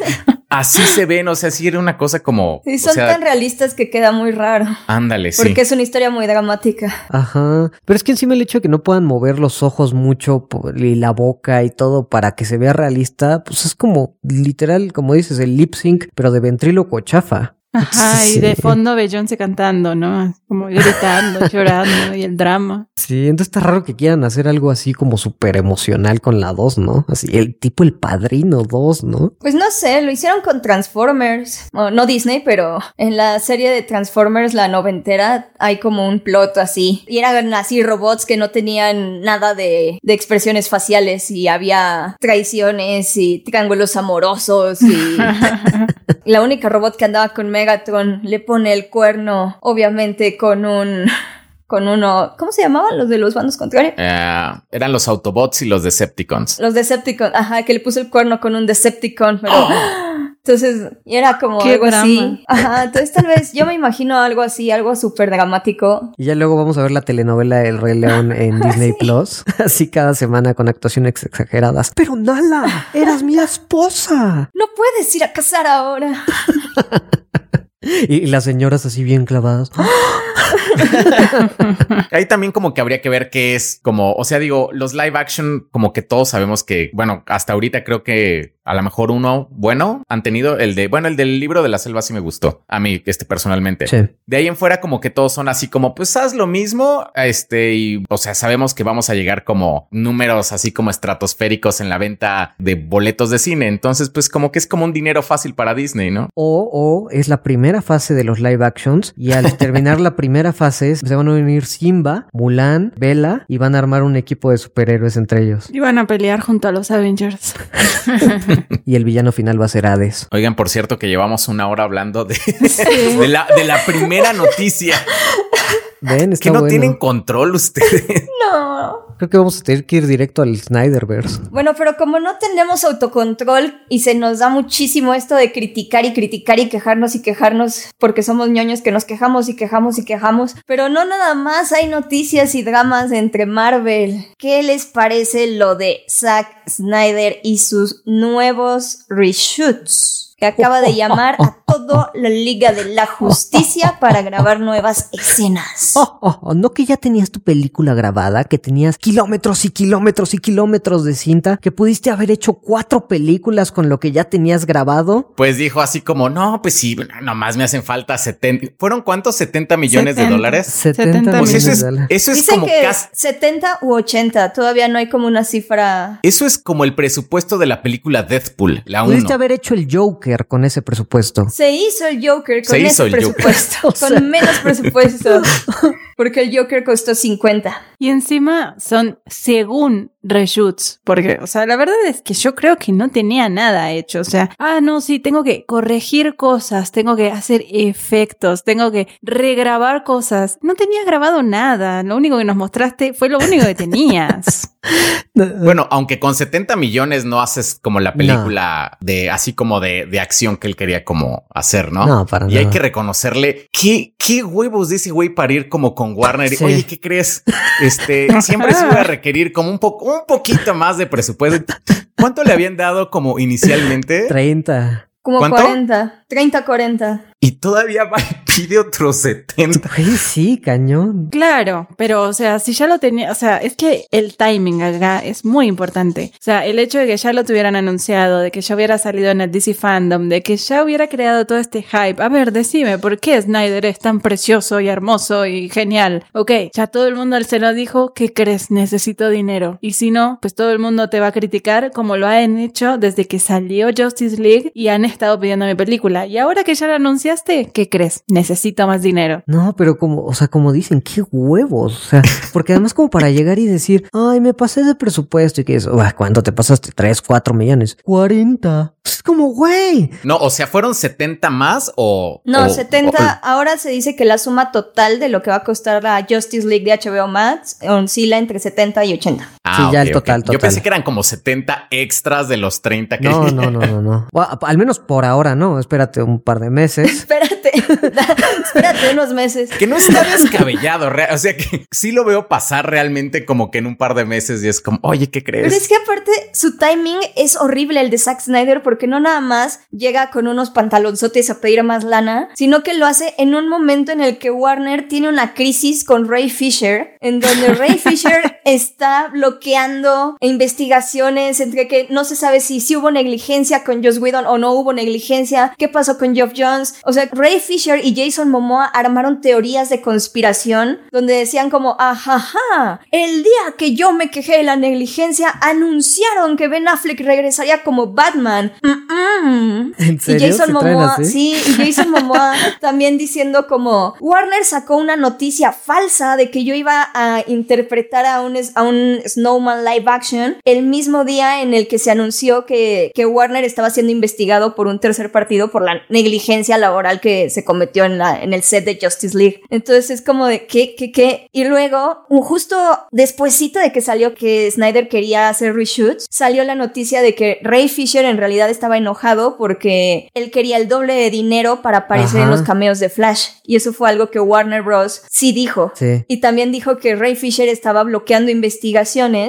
así se ven. O sea, sí era una cosa como. Sí, o son sea, tan realistas que queda muy raro. ándale, sí. Porque es una historia muy dramática. Ajá. Pero es que encima el hecho de que no puedan mover los ojos mucho y la boca y todo para que se vea realista, pues es como literal, como dices, el lip sync, pero de ventríloco chafa. Ajá, y de fondo Beyoncé cantando, ¿no? Como gritando, [laughs] llorando y el drama. Sí, entonces está raro que quieran hacer algo así como súper emocional con la 2, ¿no? Así, el tipo el padrino 2, ¿no? Pues no sé, lo hicieron con Transformers. Bueno, no Disney, pero en la serie de Transformers, la noventera, hay como un plot así. Y eran así robots que no tenían nada de, de expresiones faciales y había traiciones y triángulos amorosos y [laughs] [laughs] la única robot que andaba con Megatron le pone el cuerno, obviamente con un [laughs] con uno, ¿cómo se llamaban los de los bandos contrarios? Eh, eran los Autobots y los Decepticons. Los Decepticons, ajá, que le puso el cuerno con un Decepticon, pero [gasps] entonces y era como Qué algo drama. así. Ajá, entonces tal vez yo me imagino algo así, algo súper dramático. Y ya luego vamos a ver la telenovela El Rey León [laughs] en Disney Plus. [laughs] Así cada semana con actuaciones exageradas. Pero Nala, eras mi esposa. No puedes ir a casar ahora. Y, y las señoras así bien clavadas. [gasps] [gasps] [laughs] Ahí también como que habría que ver qué es como, o sea, digo, los live action como que todos sabemos que, bueno, hasta ahorita creo que a lo mejor uno bueno han tenido el de, bueno, el del libro de la selva sí me gustó a mí, este personalmente. Sí. De ahí en fuera como que todos son así como, pues haz lo mismo, este, y, o sea, sabemos que vamos a llegar como números así como estratosféricos en la venta de boletos de cine. Entonces, pues como que es como un dinero fácil para Disney, ¿no? O, o es la primera fase de los live actions y al [laughs] terminar la primera fase se van a unir Simba, Mulan, Bella y van a armar un equipo de superhéroes entre ellos. Iban a pelear junto a los Avengers. [laughs] Y el villano final va a ser Hades. Oigan, por cierto, que llevamos una hora hablando de, [laughs] de, la, de la primera noticia. Ven, está Que no bueno. tienen control ustedes. No. Creo que vamos a tener que ir directo al Snyderverse. Bueno, pero como no tenemos autocontrol y se nos da muchísimo esto de criticar y criticar y quejarnos y quejarnos porque somos ñoños que nos quejamos y quejamos y quejamos, pero no nada más hay noticias y dramas entre Marvel. ¿Qué les parece lo de Zack Snyder y sus nuevos reshoots? Que acaba de llamar a [laughs] toda la Liga de la Justicia para grabar nuevas escenas. Oh, oh, oh, no que ya tenías tu película grabada, que tenías kilómetros y kilómetros y kilómetros de cinta, que pudiste haber hecho cuatro películas con lo que ya tenías grabado. Pues dijo así como, no, pues sí, nomás me hacen falta 70. ¿Fueron cuántos? 70 millones de 70. dólares. 70 70 Pues millones eso es, de dólares. eso es Dicen como que casi. 70 u 80, todavía no hay como una cifra. Eso es como el presupuesto de la película Deadpool, la 1. Pudiste haber hecho el Joker con ese presupuesto. Se hizo el Joker con Se hizo ese Joker. presupuesto, [laughs] O sea- con menos presupuesto, [laughs] porque el Joker costó 50. Y encima son según reshoots, porque, o sea, la verdad es que yo creo que no tenía nada hecho, o sea, ah, no, sí, tengo que corregir cosas, tengo que hacer efectos, tengo que regrabar cosas. No tenías grabado nada, lo único que nos mostraste fue lo único que tenías. [laughs] [laughs] Bueno, aunque con 70 millones no haces como la película de así como de, de acción que él quería como hacer, ¿no? No, para Y hay que reconocerle qué, qué huevos de ese güey para ir como con Warner. Sí. Oye, ¿qué crees? Este siempre se iba a requerir como un poco, un poquito más de presupuesto. ¿Cuánto le habían dado como inicialmente? 30. Como ¿Cuánto? 40, 30, 40. Y todavía va y pide otros 70. Güey, sí, cañón. Claro, pero o sea, si ya lo tenía, o sea, es que el timing acá es muy importante. O sea, el hecho de que ya lo tuvieran anunciado, de que ya hubiera salido en el DC Fandom, de que ya hubiera creado todo este hype. A ver, decime, ¿por qué Snyder es tan precioso y hermoso y genial? Ok, ya todo el mundo se lo dijo, ¿qué crees? Necesito dinero. Y si no, pues todo el mundo te va a criticar como lo han hecho desde que salió Justice League y han estado pidiendo mi película. Y ahora que ya la ¿qué crees? Necesito más dinero. No, pero como, o sea, como dicen, qué huevos. O sea, porque además como para llegar y decir, ay, me pasé de presupuesto y que es, "Uah, ¿cuánto te pasaste? ¿Tres, cuatro millones? 40. Es como, güey. No, o sea, ¿fueron 70 más o...? No, o- 70. ahora se dice que la suma total de lo que va a costar la Justice League de HBO Max oscila entre 70 y 80. Ah, Sí, ya el total, ok. Yo total. pensé que eran como 70 extras de los 30 que... No, no, no, no, no. [laughs] Bueno, al menos por ahora no. Espérate un par de meses. [laughs] Espérate, [laughs] espérate unos meses. Que no está descabellado, o sea que sí lo veo pasar realmente como que en un par de meses y es como, oye, ¿qué Pero crees? es que aparte su timing es horrible el de Zack Snyder porque no nada más llega con unos pantalonzotes a pedir más lana, sino que lo hace en un momento en el que Warner tiene una crisis con Ray Fisher, en donde Ray Fisher está bloqueando investigaciones entre que no se sabe si, si hubo negligencia con Joss Whedon o no hubo negligencia, qué pasó con Geoff Jones. O sea, Ray Fisher y Jason Momoa armaron teorías de conspiración donde decían como, ajaja, el día que yo me quejé de la negligencia, anunciaron que Ben Affleck regresaría como Batman. ¿En serio? Y Jason ¿Se traen Momoa, sí, y Jason Momoa [laughs] también diciendo como Warner sacó una noticia falsa de que yo iba a interpretar a un, a un Snowman live action el mismo día en el que se anunció que, que Warner estaba siendo investigado por un tercer partido por la negligencia laboral que se cometió en, la, en el set de Justice League. Entonces es como de qué, qué, qué. Y luego, justo despuésito de que salió que Snyder quería hacer reshoots, salió la noticia de que Ray Fisher en realidad estaba enojado porque él quería el doble de dinero para aparecer Ajá. en los cameos de Flash. Y eso fue algo que Warner Bros. sí dijo. Sí. Y también dijo que Ray Fisher estaba bloqueando investigaciones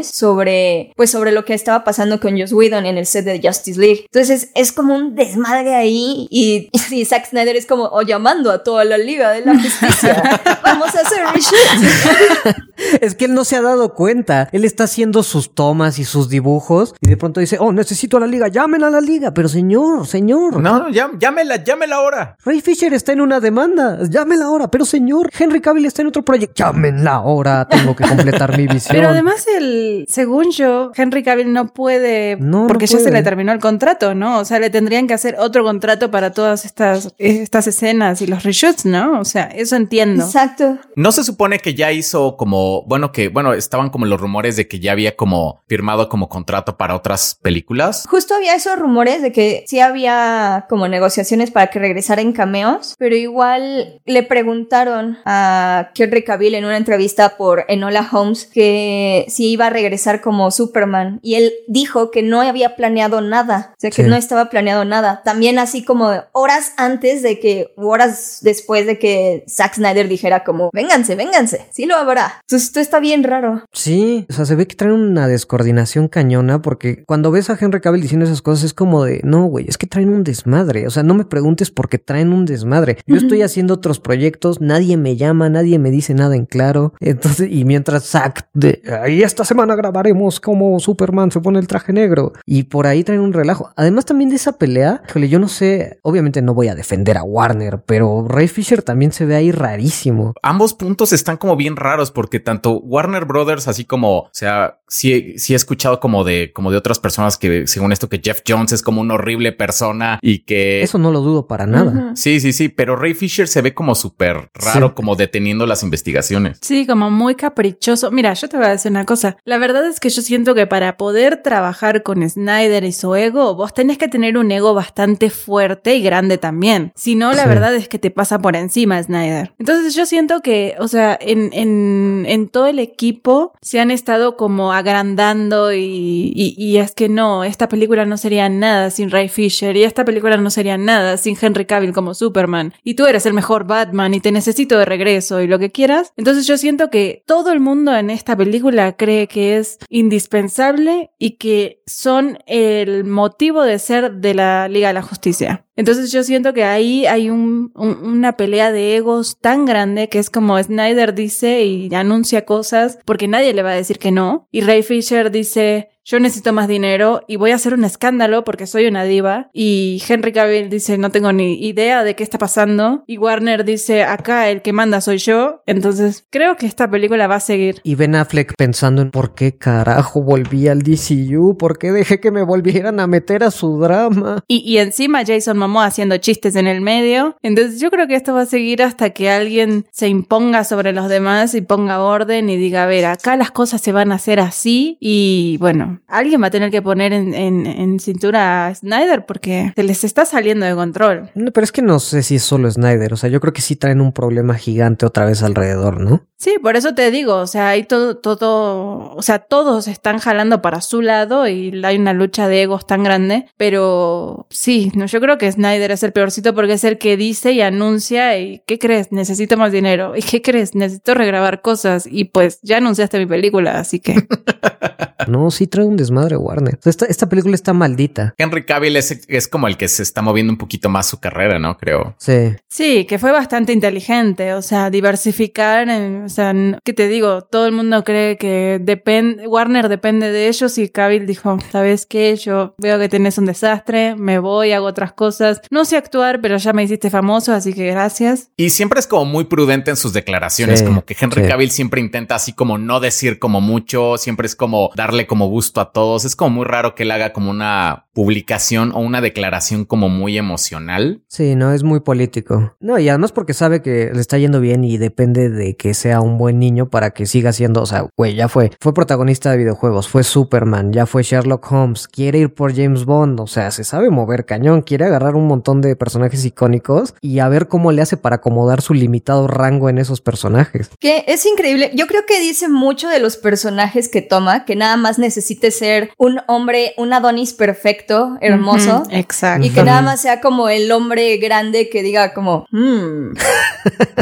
sobre, pues sobre lo que estaba pasando con Joss Whedon en el set de Justice League. Entonces es como un desmadre ahí y, [laughs] y Zack Snyder es como o llamando a toda la Liga de la Justicia. [laughs] Vamos a hacer reshoots. [laughs] Es que él no se ha dado cuenta. Él está haciendo sus tomas y sus dibujos y de pronto dice, oh, necesito a la liga, llamen a la liga. Pero señor, señor. No, no, ya, llámela, llámela ahora. Ray Fisher está en una demanda. Llámenla ahora. Pero señor, Henry Cavill está en otro proyecto. Llámenla ahora. Tengo que completar mi visión. Pero además, el, según yo, Henry Cavill no puede, No, no porque ya se le terminó el contrato, ¿no? O sea, le tendrían que hacer otro contrato para todas estas, estas escenas y los reshoots, ¿no? O sea, eso entiendo. Exacto. No se supone que ya hizo como, bueno, que, bueno, estaban como los rumores de que ya había como firmado como contrato para otras películas. Justo había esos rumores de que sí había como negociaciones para que regresara en cameos, pero igual le preguntaron a Henry Cavill en una entrevista por Enola Holmes que si iba a regresar como Superman y él dijo que no había planeado nada, o sea que Sí. no estaba planeado nada. También así como horas antes de que, horas después de que Zack Snyder dijera como, vénganse, vénganse, sí lo habrá. Entonces esto está bien raro. Sí, o sea, se ve que traen una descoordinación cañona porque cuando ves a Henry Cavill diciendo esas cosas es como de, no, güey, es que traen un desmadre. O sea, no me preguntes por qué traen un desmadre. Yo estoy haciendo otros proyectos, nadie me llama, nadie me dice nada en claro. Entonces, y mientras Zack de, ahí esta semana grabaremos cómo Superman se pone el traje negro. Y por ahí traen un relajo. Además también de esa pelea, híjole, yo no sé, obviamente no voy a defender a Warner, pero Ray Fisher también se ve ahí rarísimo. Ambos puntos están como bien raros porque tanto Warner Brothers, así como, o sea, sí, sí he escuchado como de, como de otras personas que según esto que Jeff Jones es como una horrible persona y que... Eso no lo dudo para nada. Sí, sí, sí, pero Ray Fisher se ve como súper raro, Sí. como deteniendo las investigaciones. Sí, como muy caprichoso. Mira, yo te voy a decir una cosa. La verdad es que yo siento que para poder trabajar con Snyder y su ego, vos tenés que tener un ego bastante fuerte y grande también. Si no, la Sí. verdad es que te pasa por encima Snyder. Entonces yo siento que, o sea, en, en, en todo el equipo se han estado como agrandando y, y, y es que no, esta película no sería nada sin Ray Fisher y esta película no sería nada sin Henry Cavill como Superman y tú eres el mejor Batman y te necesito de regreso y lo que quieras. Entonces yo siento que todo el mundo en esta película cree que es indispensable y que son el motivo de ser de la Liga de la Justicia. Entonces yo siento que ahí hay un, un- una pelea de egos tan grande que es como Snyder dice y anuncia cosas porque nadie le va a decir que no. Y Ray Fisher dice, yo necesito más dinero y voy a hacer un escándalo porque soy una diva. Y Henry Cavill dice, no tengo ni idea de qué está pasando. Y Warner dice, acá el que manda soy yo. Entonces creo que esta película va a seguir. Y Ben Affleck pensando en por qué carajo volví al DCU, por qué dejé que me volvieran a meter a su drama. Y, y encima Jason Momoa haciendo chistes en el medio. Entonces yo creo que esto va a seguir hasta que alguien se imponga sobre los demás y ponga orden y diga, a ver, acá las cosas se van a hacer así. Y bueno, alguien va a tener que poner en, en- en cintura a Snyder porque se les está saliendo de control. No, pero es que no sé si es solo Snyder, o sea, yo creo que sí traen un problema gigante otra vez alrededor, ¿no? Sí, por eso te digo, o sea, hay todo, todo, o sea, todos están jalando para su lado y hay una lucha de egos tan grande, pero sí, no, yo creo que Snyder es el peorcito porque es el que dice y anuncia y ¿qué crees? Necesito más dinero. ¿Y qué crees? Necesito regrabar cosas y pues ya anunciaste mi película, así que [laughs] No, sí trae un desmadre Warner. Esta, esta película está maldita. Henry Cavill es, es como el que se está moviendo un poquito más su carrera, ¿no? Creo. Sí. Sí, que fue bastante inteligente, o sea, diversificar, en, o sea, ¿qué te digo? Todo el mundo cree que depende, Warner depende de ellos y Cavill dijo, ¿sabes qué? Yo veo que tenés un desastre, me voy, hago otras cosas. No sé actuar, pero ya me hiciste famoso, así que gracias. Y siempre es como muy prudente en sus declaraciones, Sí, como que Henry sí. Cavill siempre intenta así como no decir como mucho, siempre es como darle como gusto a todos. Es como muy raro que él haga como una publicación o una declaración como muy emocional. Sí, no, es muy político. No, y además porque sabe que le está yendo bien y depende de que sea un buen niño para que siga siendo, o sea, güey, ya fue, fue protagonista de videojuegos, fue Superman, ya fue Sherlock Holmes, quiere ir por James Bond, o sea, se sabe mover cañón, quiere agarrar un montón de personajes icónicos y a ver cómo le hace para acomodar su limitado rango en esos personajes. Que es increíble. Yo creo que dice mucho de los personajes que toma, que nada más necesite ser un hombre, un Adonis perfecto, hermoso. Exacto. Y que nada más sea como el hombre grande que diga como, "Hmm,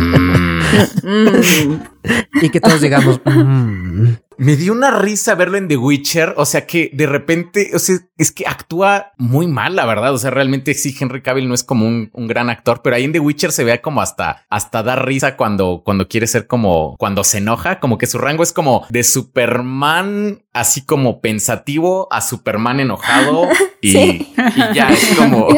Mm. [laughs] mm". [laughs] [laughs] Y que todos digamos, "Mm". Me dio una risa verlo en The Witcher. O sea que de repente, o sea, es que actúa muy mal, la verdad. O sea, realmente sí, Henry Cavill no es como un, un gran actor, pero ahí en The Witcher se ve como hasta, hasta dar risa cuando, cuando quiere ser como, cuando se enoja, como que su rango es como de Superman, así como pensativo a Superman enojado [laughs] y, Sí. y ya es como.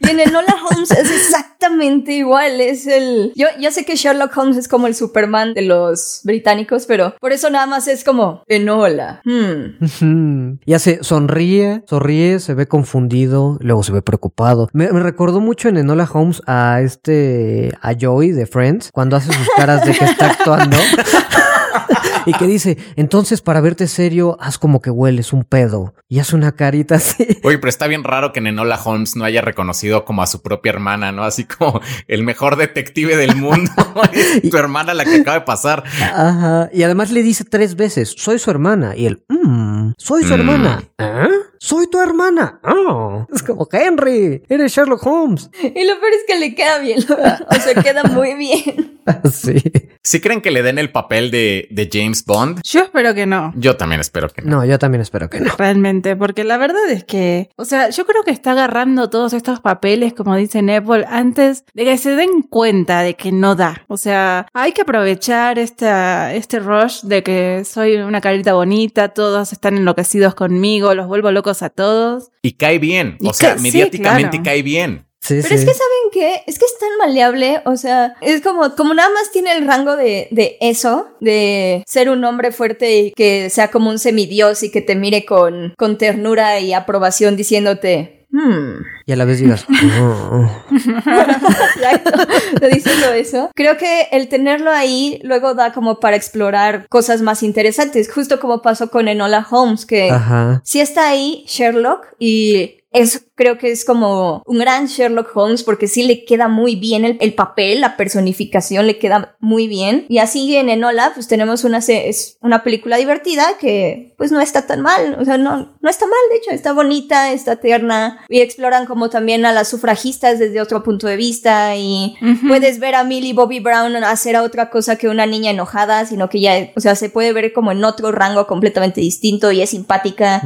Y en Enola Holmes es exactamente igual. Es el. Yo, yo sé que Sherlock Holmes es como el Superman de los británicos, pero por eso nada más es como Enola. Hmm. Ujú. Y hace, sonríe, sonríe, se ve confundido, luego se ve preocupado. Me, me recordó mucho en Enola Holmes a este, a Joey de Friends, cuando hace sus caras de que está actuando. [laughs] [laughs] y que dice, entonces para verte serio, haz como que hueles un pedo. Y hace una carita así. Oye, pero está bien raro que Nenola Holmes no haya reconocido como a su propia hermana, ¿no? Así como el mejor detective del mundo. [laughs] Es [laughs] tu hermana la que acaba de pasar. Ajá. Y además le dice tres veces, soy su hermana. Y él, "Mm, soy su Mm. hermana. ¿Ah? Soy tu hermana. Ah. Es como, Henry, eres Sherlock Holmes. Y lo peor es que le queda bien. [laughs] o sea, queda muy bien. [laughs] sí. ¿Sí creen que le den el papel de, de James Bond? Yo espero que no. Yo también espero que no. No, yo también espero que no. Realmente, porque la verdad es que, o sea, yo creo que está agarrando todos estos papeles, como dice Apple, antes de que se den cuenta de que no da. O sea, hay que aprovechar esta, este rush de que soy una carita bonita, todos están enloquecidos conmigo, los vuelvo locos a todos. Y cae bien. Y O sea, ca- sí, mediáticamente claro. cae bien. Sí, Pero sí. es que saben qué, es que es tan maleable, o sea, es como, como nada más tiene el rango de, de eso, de ser un hombre fuerte y que sea como un semidios y que te mire con, con ternura y aprobación diciéndote, hmm, Y a la vez digas, "Oh". [laughs] Exacto, diciendo eso. Creo que el tenerlo ahí luego da como para explorar cosas más interesantes, justo como pasó con Enola Holmes, que Ajá. sí está ahí Sherlock y es, creo que es como un gran Sherlock Holmes porque sí le queda muy bien el, el papel, la personificación le queda muy bien. Y así en Enola pues tenemos una, es una película divertida que pues no está tan mal, o sea, no, no está mal, de hecho, está bonita, está tierna. Y exploran como también a las sufragistas desde otro punto de vista. Y puedes ver a Millie Bobby Brown hacer otra cosa que una niña enojada, sino que ya, o sea, se puede ver como en otro rango completamente distinto y es simpática.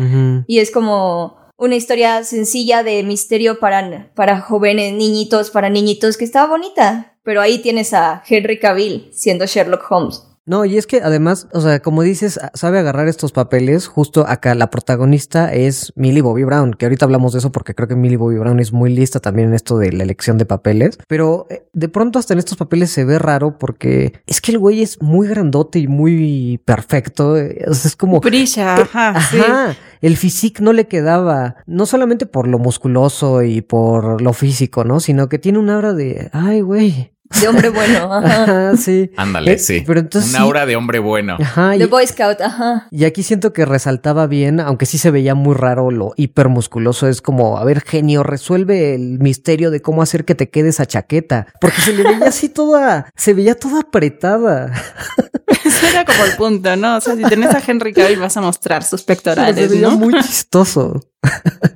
Y es como una historia sencilla de misterio para, para jóvenes, niñitos, para niñitos, que estaba bonita. Pero ahí tienes a Henry Cavill siendo Sherlock Holmes. No, y es que además, o sea, como dices, sabe agarrar estos papeles. Justo acá la protagonista es Millie Bobby Brown, que ahorita hablamos de eso porque creo que Millie Bobby Brown es muy lista también en esto de la elección de papeles. Pero eh, de pronto hasta en estos papeles se ve raro porque es que el güey es muy grandote y muy perfecto. eh, o sea, es como... Brilla, ajá, sí. Ajá, el físico no le quedaba, no solamente por lo musculoso y por lo físico, ¿no? Sino que tiene un aura de, ay, güey. De hombre bueno, [laughs] ajá. Ajá, sí. Ándale, Eh, sí. Pero entonces Un sí- aura de hombre bueno. Ajá, De Boy Scout, ajá. y aquí siento que resaltaba bien, aunque sí se veía muy raro lo hipermusculoso. Es como, a ver, genio, resuelve el misterio de cómo hacer que te quede esa chaqueta. Porque se le veía así toda, se veía toda apretada. [laughs] [laughs] Eso era como el punto, ¿no? O sea, si tenés a Henry Cavill vas a mostrar sus pectorales, ¿no? muy [laughs] chistoso.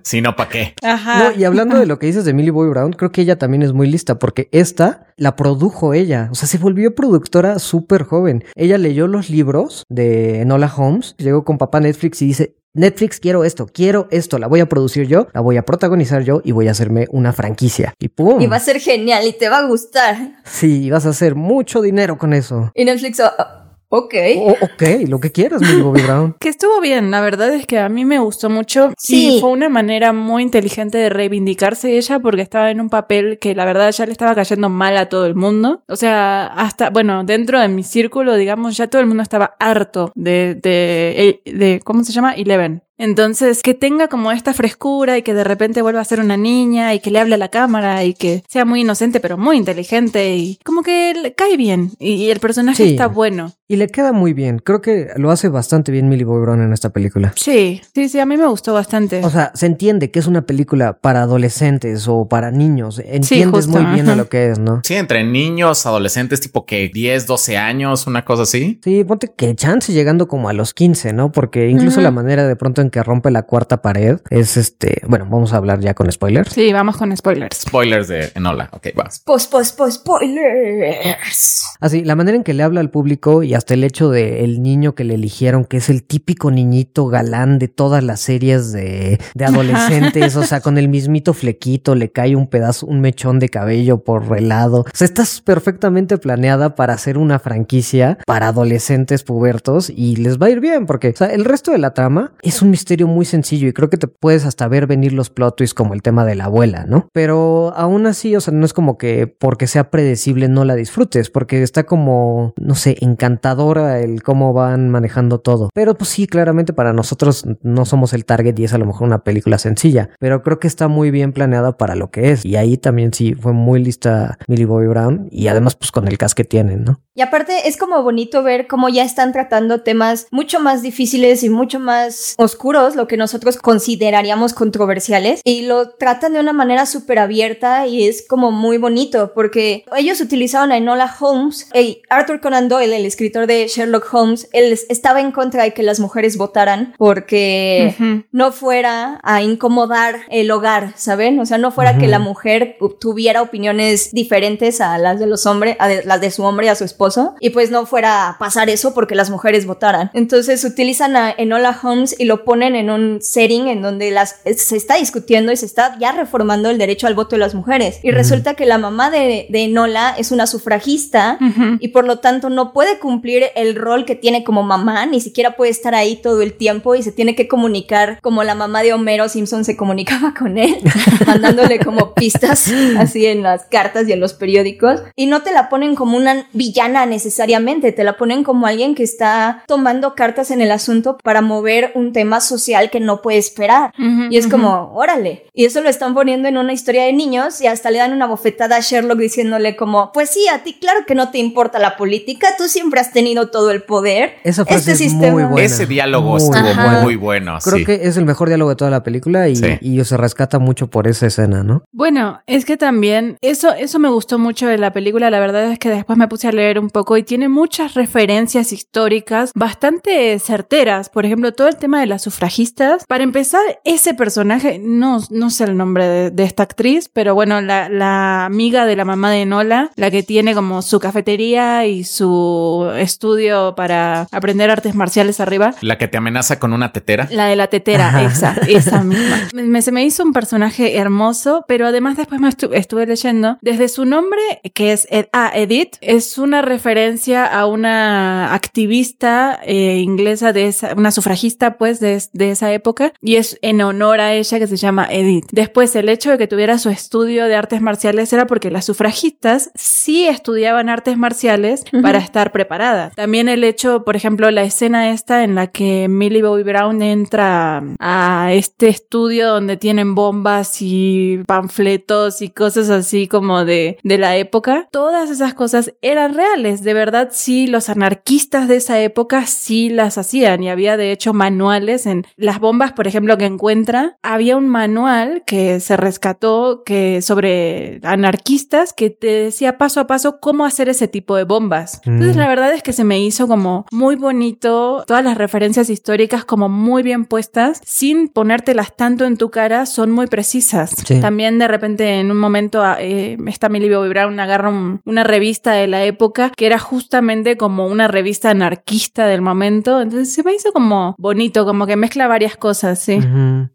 Si no, ¿para qué? Ajá. No, y hablando de lo que dices de Millie Bobby Brown, creo que ella también es muy lista porque esta la produjo ella. O sea, se volvió productora súper joven. Ella leyó los libros de Enola Holmes, llegó con papá Netflix y dice, Netflix, quiero esto, quiero esto, la voy a producir yo, la voy a protagonizar yo y voy a hacerme una franquicia. Y ¡pum! Y va a ser genial y te va a gustar. Sí, vas a hacer mucho dinero con eso. Y Netflix, oh, oh, ok. Oh, ok, lo que quieras, Millie Bobby Brown. [laughs] Que estuvo bien, la verdad es que a mí me gustó mucho Sí. y fue una manera muy inteligente de reivindicarse ella porque estaba en un papel que la verdad ya le estaba cayendo mal a todo el mundo. O sea, hasta, bueno, dentro de mi círculo, digamos, ya todo el mundo estaba harto de, de, de ¿cómo se llama? Eleven. Entonces, que tenga como esta frescura y que de repente vuelva a ser una niña y que le hable a la cámara y que sea muy inocente pero muy inteligente y como que le cae bien y, y el personaje Sí. está bueno. Y le queda muy bien. Creo que lo hace bastante bien Millie Bobby Brown en esta película. Sí, sí, sí, a mí me gustó bastante. O sea, se entiende que es una película para adolescentes o para niños. Entiendes muy bien a lo que es, ¿no? Sí, entre niños, adolescentes, tipo que 10, 12 años, una cosa así. Sí, ponte que chance llegando como a los 15, ¿no? Porque incluso la manera de pronto en que rompe la cuarta pared es este, bueno, vamos a hablar ya con spoilers. Sí, vamos con spoilers. Spoilers de Enola. Ok, vas. Pos, pos, pos, spoilers. Así, la manera en que le habla al público y hasta el hecho de el niño que le eligieron, que es el típico niñito galán de todas las series de, de adolescentes, [laughs] o sea, con el mismito flequito, le cae un pedazo, un mechón de cabello por el lado. O sea, estás perfectamente planeada para hacer una franquicia para adolescentes pubertos y les va a ir bien, porque o sea, el resto de la trama es un misterio muy sencillo y creo que te puedes hasta ver venir los plot twists como el tema de la abuela, ¿no? Pero aún así, o sea, no es como que porque sea predecible no la disfrutes, porque está como, no sé, encantadora el cómo van manejando todo. Pero pues sí, claramente para nosotros no somos el target y es a lo mejor una película sencilla, pero creo que está muy bien planeada para lo que es. Y ahí también sí fue muy lista Millie Bobby Brown y además pues con el cast que tienen, ¿no? Y aparte es como bonito ver cómo ya están tratando temas mucho más difíciles y mucho más oscuros, lo que nosotros consideraríamos controversiales, y lo tratan de una manera súper abierta y es como muy bonito, porque ellos utilizaron a Enola Holmes, y Arthur Conan Doyle, el escritor de Sherlock Holmes, él estaba en contra de que las mujeres votaran porque Ujú. no fuera a incomodar el hogar, ¿saben? O sea, no fuera que Ujú. la mujer tuviera opiniones diferentes a las de los hombres, a de- las de su hombre y a su esposo, y pues no fuera a pasar eso porque las mujeres votaran. Entonces utilizan a Enola Holmes y lo ponen en un setting en donde las, se está discutiendo y se está ya reformando el derecho al voto de las mujeres. Y resulta que la mamá de, de Enola es una sufragista Ujú. y por lo tanto no puede cumplir el rol que tiene como mamá, ni siquiera puede estar ahí todo el tiempo y se tiene que comunicar como la mamá de Homero Simpson se comunicaba [laughs] con él, [laughs] mandándole como pistas así en las cartas y en los periódicos. Y no te la ponen como una villana necesariamente, te la ponen como alguien que está tomando cartas en el asunto para mover un tema social que no puede esperar. Y es como, órale. Y eso lo están poniendo en una historia de niños y hasta le dan una bofetada a Sherlock diciéndole como, pues sí, a ti claro que no te importa la política, tú siempre has tenido todo el poder. Esa frase este es sistema. muy buena. Ese diálogo Muy estuvo buena. muy bueno. Creo sí. que es el mejor diálogo de toda la película y, Sí. y se rescata mucho por esa escena, ¿no? Bueno, es que también eso, eso me gustó mucho de la película. La verdad es que después me puse a leer un poco y tiene muchas referencias históricas bastante certeras. Por ejemplo, todo el tema de las sufragistas. Para empezar, ese personaje, no, no sé el nombre de, de esta actriz, pero bueno, la, la amiga de la mamá de Nola, la que tiene como su cafetería y su estudio para aprender artes marciales arriba. La que te amenaza con una tetera. La de la tetera, esa, esa misma. Me- [laughs] me- se me hizo un personaje hermoso, pero además después me estu- estuve leyendo, desde su nombre, que es Ed- ah, Edith, es una referencia a una activista eh, inglesa de esa, una sufragista pues de, es- de esa época, y es en honor a ella que se llama Edith. Después el hecho de que tuviera su estudio de artes marciales era porque las sufragistas sí estudiaban artes marciales para estar preparadas. También el hecho, por ejemplo, la escena esta en la que Millie Bobby Brown entra a este estudio donde tienen bombas y panfletos y cosas así como de, de la época. Todas esas cosas eran reales. De verdad, sí, los anarquistas de esa época sí las hacían y había de hecho manuales en las bombas, por ejemplo, que encuentra. Había un manual que se rescató que sobre anarquistas que te decía paso a paso cómo hacer ese tipo de bombas. Entonces, Mm. la verdad es que se me hizo como muy bonito, todas las referencias históricas como muy bien puestas, sin ponértelas tanto en tu cara, son muy precisas. Sí. También de repente en un momento ah, eh, esta Millie Bobby Brown agarra un- una revista de la época que era justamente como una revista anarquista del momento, entonces se me hizo como bonito, como que mezcla varias cosas, sí.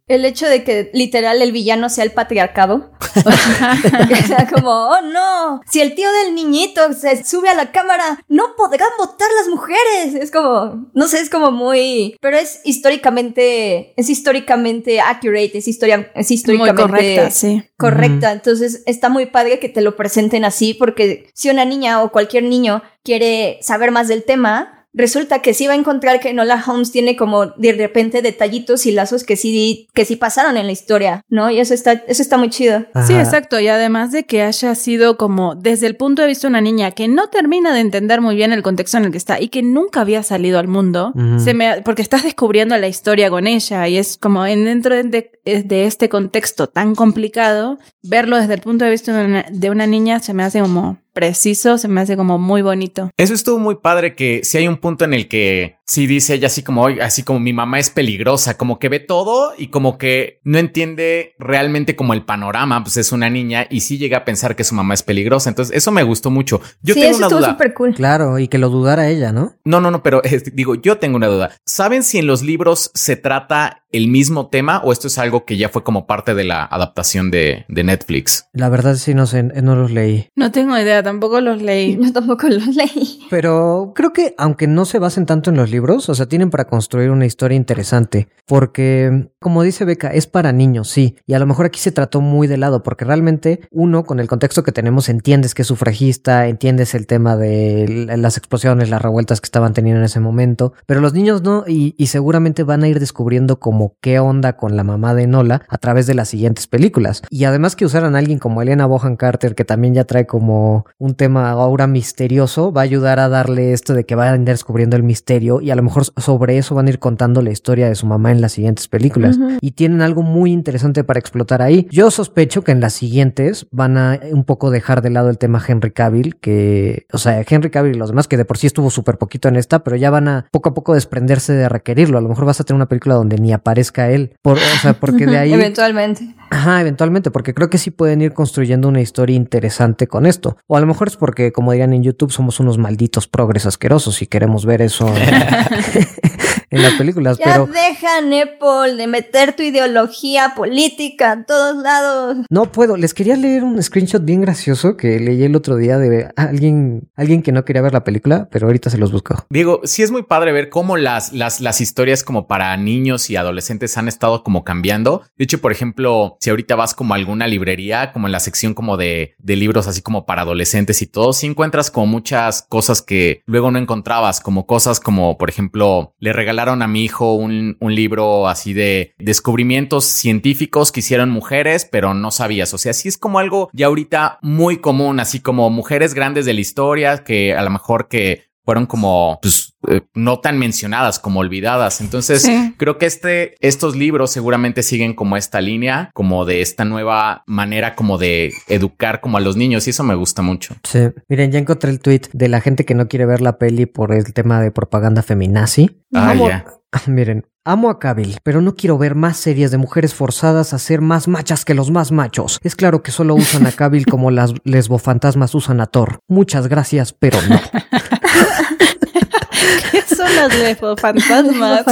El hecho de que literal el villano sea el patriarcado. [laughs] o sea, como, oh no, si el tío del niñito se sube a la cámara, no podrán votar las mujeres. Es como, no sé, es como muy, pero es históricamente, es históricamente accurate, es, historia, es Muy históricamente correcta, sí. correcta. Entonces está muy padre que te lo presenten así, porque si una niña o cualquier niño quiere saber más del tema, resulta que sí va a encontrar que Enola Holmes tiene como de repente detallitos y lazos que sí, que sí pasaron en la historia, ¿no? Y eso está, eso está muy chido. Sí, exacto. Y además de que haya sido como desde el punto de vista de una niña que no termina de entender muy bien el contexto en el que está y que nunca había salido al mundo, se me, porque estás descubriendo la historia con ella y es como en dentro de, de este contexto tan complicado, verlo desde el punto de vista de una, de una niña se me hace como preciso, se me hace como muy bonito. Eso estuvo muy padre que si hay un punto en el que sí dice ella así como, "Oye, así como mi mamá es peligrosa, como que ve todo y como que no entiende realmente como el panorama, pues es una niña y sí llega a pensar que su mamá es peligrosa. Entonces eso me gustó mucho. Yo sí, tengo eso una estuvo duda. súper cool. Claro, y que lo dudara ella, ¿no? No, no, no, pero eh, digo, yo tengo una duda. ¿Saben si en los libros se trata el mismo tema o esto es algo que ya fue como parte de la adaptación de, de Netflix? La verdad sí no sé, no los leí. No tengo idea, tampoco los leí. [laughs] Yo tampoco lo leí. Pero creo que aunque no se basen tanto en los libros, o sea, tienen para construir una historia interesante, porque como dice Beca, es para niños, sí, y a lo mejor aquí se trató muy de lado, porque realmente uno con el contexto que tenemos entiendes que es sufragista, entiendes el tema de las explosiones, las revueltas que estaban teniendo en ese momento, pero los niños no, y, seguramente van a ir descubriendo como qué onda con la mamá de Nola a través de las siguientes películas. Y además que usaran a alguien como Elena Bohan Carter, que también ya trae como un tema ahora misterioso, va a ayudar a darle esto de que van a ir descubriendo el misterio y a lo mejor sobre eso van a ir contando la historia de su mamá en las siguientes películas. Y tienen algo muy interesante para explotar ahí. Yo sospecho que en las siguientes van a un poco dejar de lado el tema Henry Cavill, que, o sea, Henry Cavill y los demás, que de por sí estuvo súper poquito en esta, pero ya van a poco a poco desprenderse de requerirlo. A lo mejor vas a tener una película donde ni aparezca él. Por, o sea, porque de ahí... [laughs] Eventualmente. Ajá, eventualmente, porque creo que sí pueden ir construyendo una historia interesante con esto. O a lo mejor es porque, como dirían en YouTube, somos unos malditos progres asquerosos y queremos ver eso en, [laughs] [laughs] en las películas. Ya Pero deja, Nepal, de meter tu ideología política a todos lados. no puedo. Les quería leer un screenshot bien gracioso que leí el otro día de alguien, alguien que no quería ver la película, pero ahorita se los busco. Digo, sí es muy padre ver cómo las, las, las historias como para niños y adolescentes han estado como cambiando. De hecho, por ejemplo, si ahorita vas como a alguna librería, como en la sección como de, de libros así como para adolescentes y todo, sí encuentras como muchas cosas que luego no encontrabas, como cosas como, por ejemplo, le regalaron a mi hijo un, un libro así de descubrimientos científicos que hicieron mujeres, pero no sabías. O sea, sí es como algo ya ahorita muy común, así como mujeres grandes de la historia que a lo mejor que fueron como pues, eh, no tan mencionadas como olvidadas. Entonces, Sí. creo que este, estos libros seguramente siguen como esta línea, como de esta nueva manera como de educar como a los niños y eso me gusta mucho. Sí. Miren, ya encontré el tweet de la gente que no quiere ver la peli por el tema de propaganda feminazi. Ah, Amo- ya. Miren, amo a Cavill, pero no quiero ver más series de mujeres forzadas a ser más machas que los más machos. Es claro que solo usan a Cavill como las lesbofantasmas usan a Thor. Muchas gracias, pero no. [laughs] [laughs] ¿Qué son las fantasmas?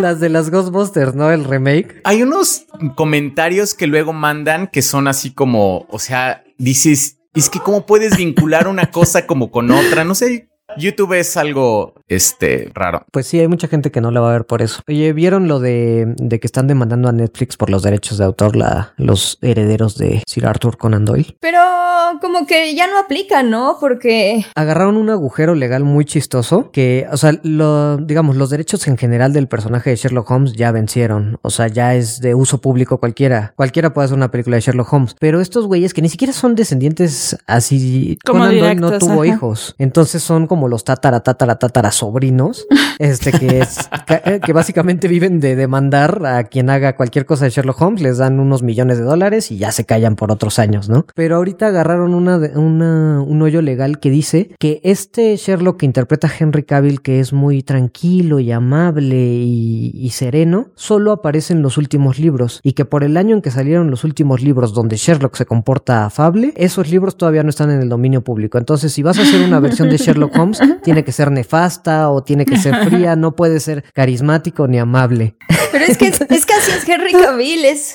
las de las Ghostbusters, ¿no? El remake. Hay unos comentarios que luego mandan que son así como, o sea, dices, es que cómo puedes vincular una cosa como con otra, no sé. YouTube es algo, este, raro. Pues sí, hay mucha gente que no la va a ver por eso. Oye, ¿vieron lo de, de que están demandando a Netflix por los derechos de autor la, los herederos de Sir Arthur Conan Doyle? Pero como que ya no aplica, ¿no? Porque agarraron un agujero legal muy chistoso que, o sea, lo, digamos, los derechos en general del personaje de Sherlock Holmes ya vencieron. O sea, ya es de uso público cualquiera. Cualquiera puede hacer una película de Sherlock Holmes. Pero estos güeyes que ni siquiera son descendientes así, Como Conan Doyle no tuvo ajá. hijos. Entonces son como los tatara, tatara, tatara sobrinos. Este que es, [laughs] que, que básicamente viven de demandar a quien haga cualquier cosa de Sherlock Holmes. Les dan unos millones de dólares y ya se callan por otros años, ¿no? Pero ahorita agarraron una, un hoyo legal que dice que este Sherlock que interpreta a Henry Cavill, que es muy tranquilo y amable y, y sereno, solo aparece en los últimos libros y que por el año en que salieron los últimos libros donde Sherlock se comporta afable, esos libros todavía no están en el dominio público. Entonces, si vas a hacer una versión de Sherlock Holmes, [laughs] tiene que ser nefasta o tiene que ser fría, no puede ser carismático ni amable. Pero es que, es que así es Henry Cavill, es,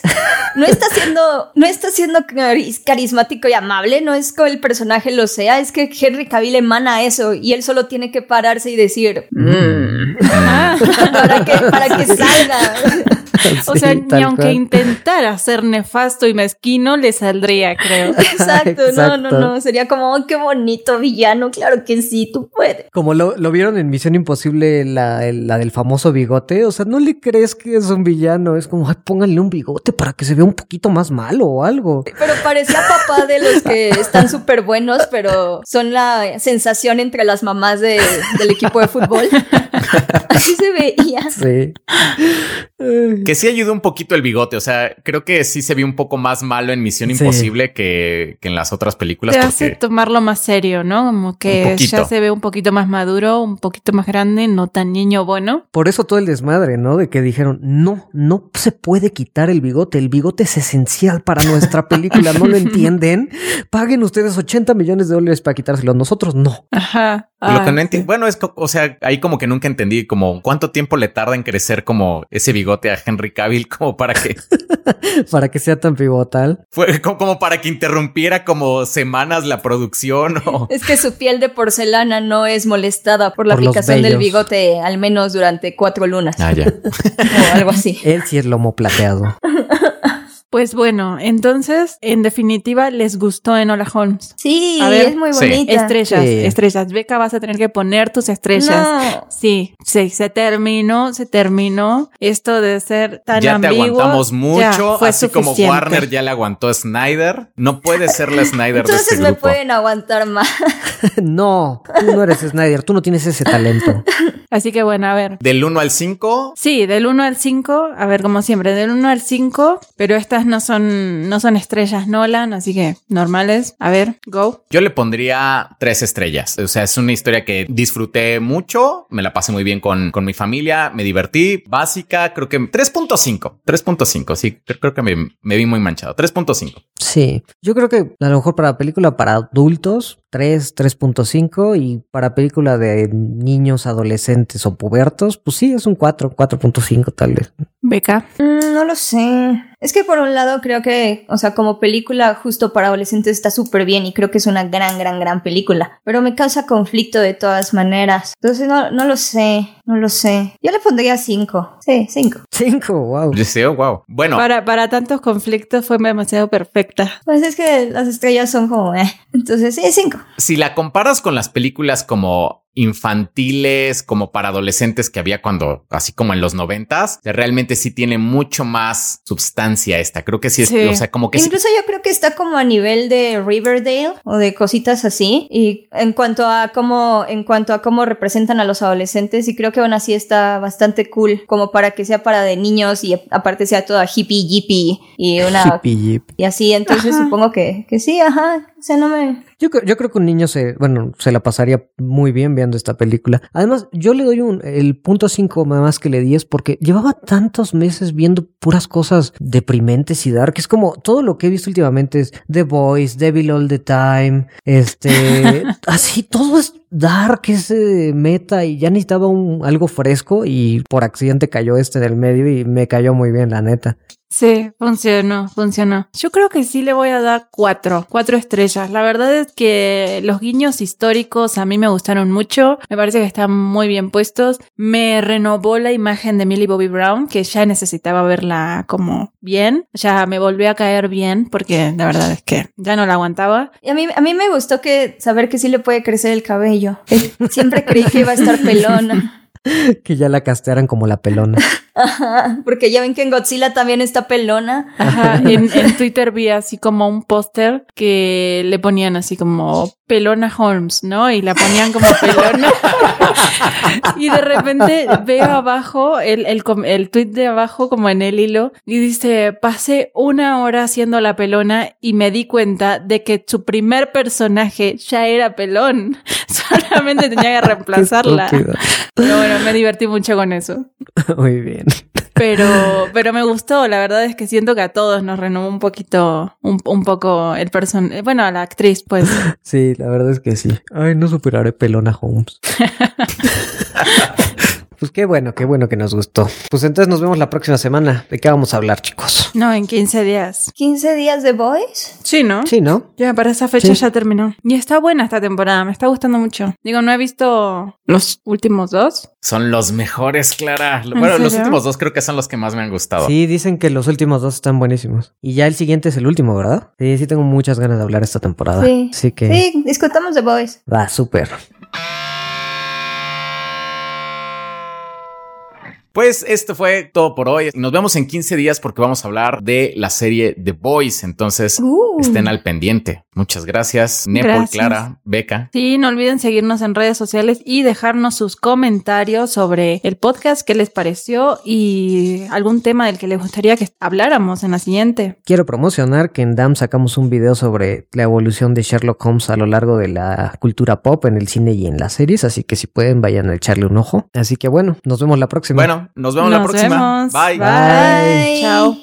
no está siendo, no está siendo caris- carismático y amable, no es que el personaje lo sea, es que Henry Cavill emana eso y él solo tiene que pararse y decir, "Mm", [laughs] para que, para que salga. [laughs] O sea, ni aunque cual. intentara ser nefasto y mezquino, le saldría, creo. Exacto, no, no, no, sería como, "Oh, qué bonito villano, claro que sí, tú puedes. Como lo, lo vieron en Misión Imposible, la, el- la del famoso bigote, o sea, no le crees que es un villano, es como, ay, pónganle un bigote para que se vea un poquito más malo o algo. Pero parecía papá de los que están súper buenos, pero son la sensación entre las mamás de- del equipo de fútbol. [laughs] Así se veía. [laughs] Sí. Ay. Que sí ayudó un poquito el bigote. O sea, creo que sí se vio un poco más malo en Misión Sí. Imposible que, que en las otras películas. Te hace tomarlo más serio, ¿no? Como que ya se ve un poquito más maduro, un poquito más grande, no tan niño bueno. Por eso todo el desmadre, ¿no? De que dijeron, no, no se puede quitar el bigote. El bigote es esencial para nuestra película. ¿No lo [laughs] entienden? Paguen ustedes 80 millones de dólares para quitárselo. Nosotros no. Ajá. lo que Ah, no sí. entiendo. Bueno, es, o sea, ahí como que nunca entendí como cuánto tiempo le tarda en crecer como ese bigote a Henry Cavill [laughs] como para que [laughs] Para que sea tan pivotal. fue como, como para que interrumpiera como semanas la producción o [laughs] Es que su piel de porcelana no es molestada por la Por aplicación del bigote al menos durante cuatro lunas Ah, ya. o algo así. Él sí es lomo plateado. Pues bueno, entonces, en definitiva, les gustó Enola Holmes. Sí, A ver, es muy bonita. Estrellas, Sí. estrellas. Beca, vas a tener que poner tus estrellas. No. Sí, sí, se terminó, se terminó. Esto de ser tan ya te ambiguo. aguantamos ya mucho, fue así como. Warner ya le aguantó a Snyder. No puede ser la Snyder de Entonces este me grupo. pueden aguantar más. [laughs] [laughs] no, tú no eres Snyder. Tú no tienes ese talento. Así que bueno, a ver. Del 1 al 5, Sí, del 1 al 5, a ver, como siempre, del 1 al 5, pero estas no son, no son estrellas Nolan, así que normales. A ver, go. yo le pondría tres estrellas. O sea, es una historia que disfruté mucho, me la pasé muy bien con, con mi familia, me divertí, básica, creo que 3.5, 3.5, sí, creo, creo que me, me vi muy manchado, 3.5. Sí, yo creo que a lo mejor para película para adultos, 3, 3.5 y para película de niños, adolescentes o pubertos, pues sí, es un 4, 4.5 tal vez. Beca. Mm, no lo sé. Es que por un lado creo que, o sea, como película justo para adolescentes está súper bien y creo que es una gran, gran, gran película. Pero me causa conflicto de todas maneras. Entonces no, no lo sé, no lo sé. Yo le pondría 5. Sí, 5. 5, wow. Yo sé, oh, wow. Bueno, Para, para tantos conflictos fue demasiado perfecta. Pues es que las estrellas son como, eh. Entonces sí, 5. Si la comparas con las películas como infantiles, como para adolescentes que había cuando, así como en los noventas, realmente sí tiene mucho más sustancia esta. Creo que sí es, Sí. o sea, como que sí- Incluso yo creo que está como a nivel de Riverdale o de cositas así. Y en cuanto a cómo, en cuanto a cómo representan a los adolescentes, y creo que aún así está bastante cool, como para que sea para de niños y aparte sea toda hippie jippie y una Hippie y así. Entonces Ajá. supongo que, que sí, ajá. O sea, no me. Yo, creo- yo creo que un niño se, bueno, se la pasaría muy bien viendo esta película. Además, yo le doy un, el punto 5 más que le di es porque llevaba tantos meses viendo puras cosas deprimentes y dark. Es como todo lo que he visto últimamente es The Voice, Devil All the Time, este, [laughs] así, todo es dark, es eh, meta y ya necesitaba un, algo fresco y por accidente cayó este en el medio y me cayó muy bien, la neta. Sí, funcionó, funcionó. Yo creo que sí le voy a dar cuatro, cuatro estrellas. La verdad es que los guiños históricos a mí me gustaron mucho. Me parece que están muy bien puestos. Me renovó la imagen de Millie Bobby Brown, que ya necesitaba verla como bien. Ya me volvió a caer bien, porque la verdad es que ya no la aguantaba. Y a mí, a mí me gustó que saber que sí le puede crecer el cabello. Siempre creí que iba a estar pelona. [laughs] que ya la castearan como la pelona. [laughs] Ajá, [laughs] porque ya ven que en Godzilla también está pelona. Ajá, [laughs] en, en Twitter vi así como un póster que le ponían así como Pelona Holmes, ¿no? Y la ponían como [laughs] pelona. y de repente veo abajo el, el, el tweet de abajo como en el hilo y dice, pasé una hora haciendo la pelona y me di cuenta de que su primer personaje ya era pelón. Solamente tenía que reemplazarla. Pero bueno, me divertí mucho con eso. Muy bien. Pero, pero me gustó, la verdad es que siento que a todos nos renovó un poquito, un, un poco el person, eh, bueno, a la actriz, pues. Sí, la verdad es que sí. Ay, no superaré pelona Holmes. [laughs] Pues qué bueno, qué bueno que nos gustó. Pues entonces nos vemos la próxima semana. ¿De qué vamos a hablar, chicos? No, en 15 días. ¿15 días de Boys? Sí, ¿no? Sí, ¿no? Ya, para esa fecha Sí. ya terminó. Y está buena esta temporada, me está gustando mucho. Digo, no he visto los últimos dos. Son los mejores, Clara. Bueno, los últimos dos creo que son los que más me han gustado. Sí, dicen que los últimos dos están buenísimos. Y ya el siguiente es el último, ¿verdad? Sí, sí tengo muchas ganas de hablar esta temporada. Sí. Así que Sí, discutamos de Boys. va súper. Pues esto fue todo por hoy. Nos vemos en 15 días porque vamos a hablar de la serie The Boys. Entonces, Uh. estén al pendiente. Muchas gracias. Nepal, Gracias. Clara, Beca. Sí, no olviden seguirnos en redes sociales y dejarnos sus comentarios sobre el podcast, qué les pareció y algún tema del que les gustaría que habláramos en la siguiente. Quiero promocionar que en DAM sacamos un video sobre la evolución de Sherlock Holmes a lo largo de la cultura pop en el cine y en las series, así que si pueden vayan a echarle un ojo. Así que bueno, nos vemos la próxima. Bueno, nos vemos la próxima. vemos. Bye. Bye. Chao.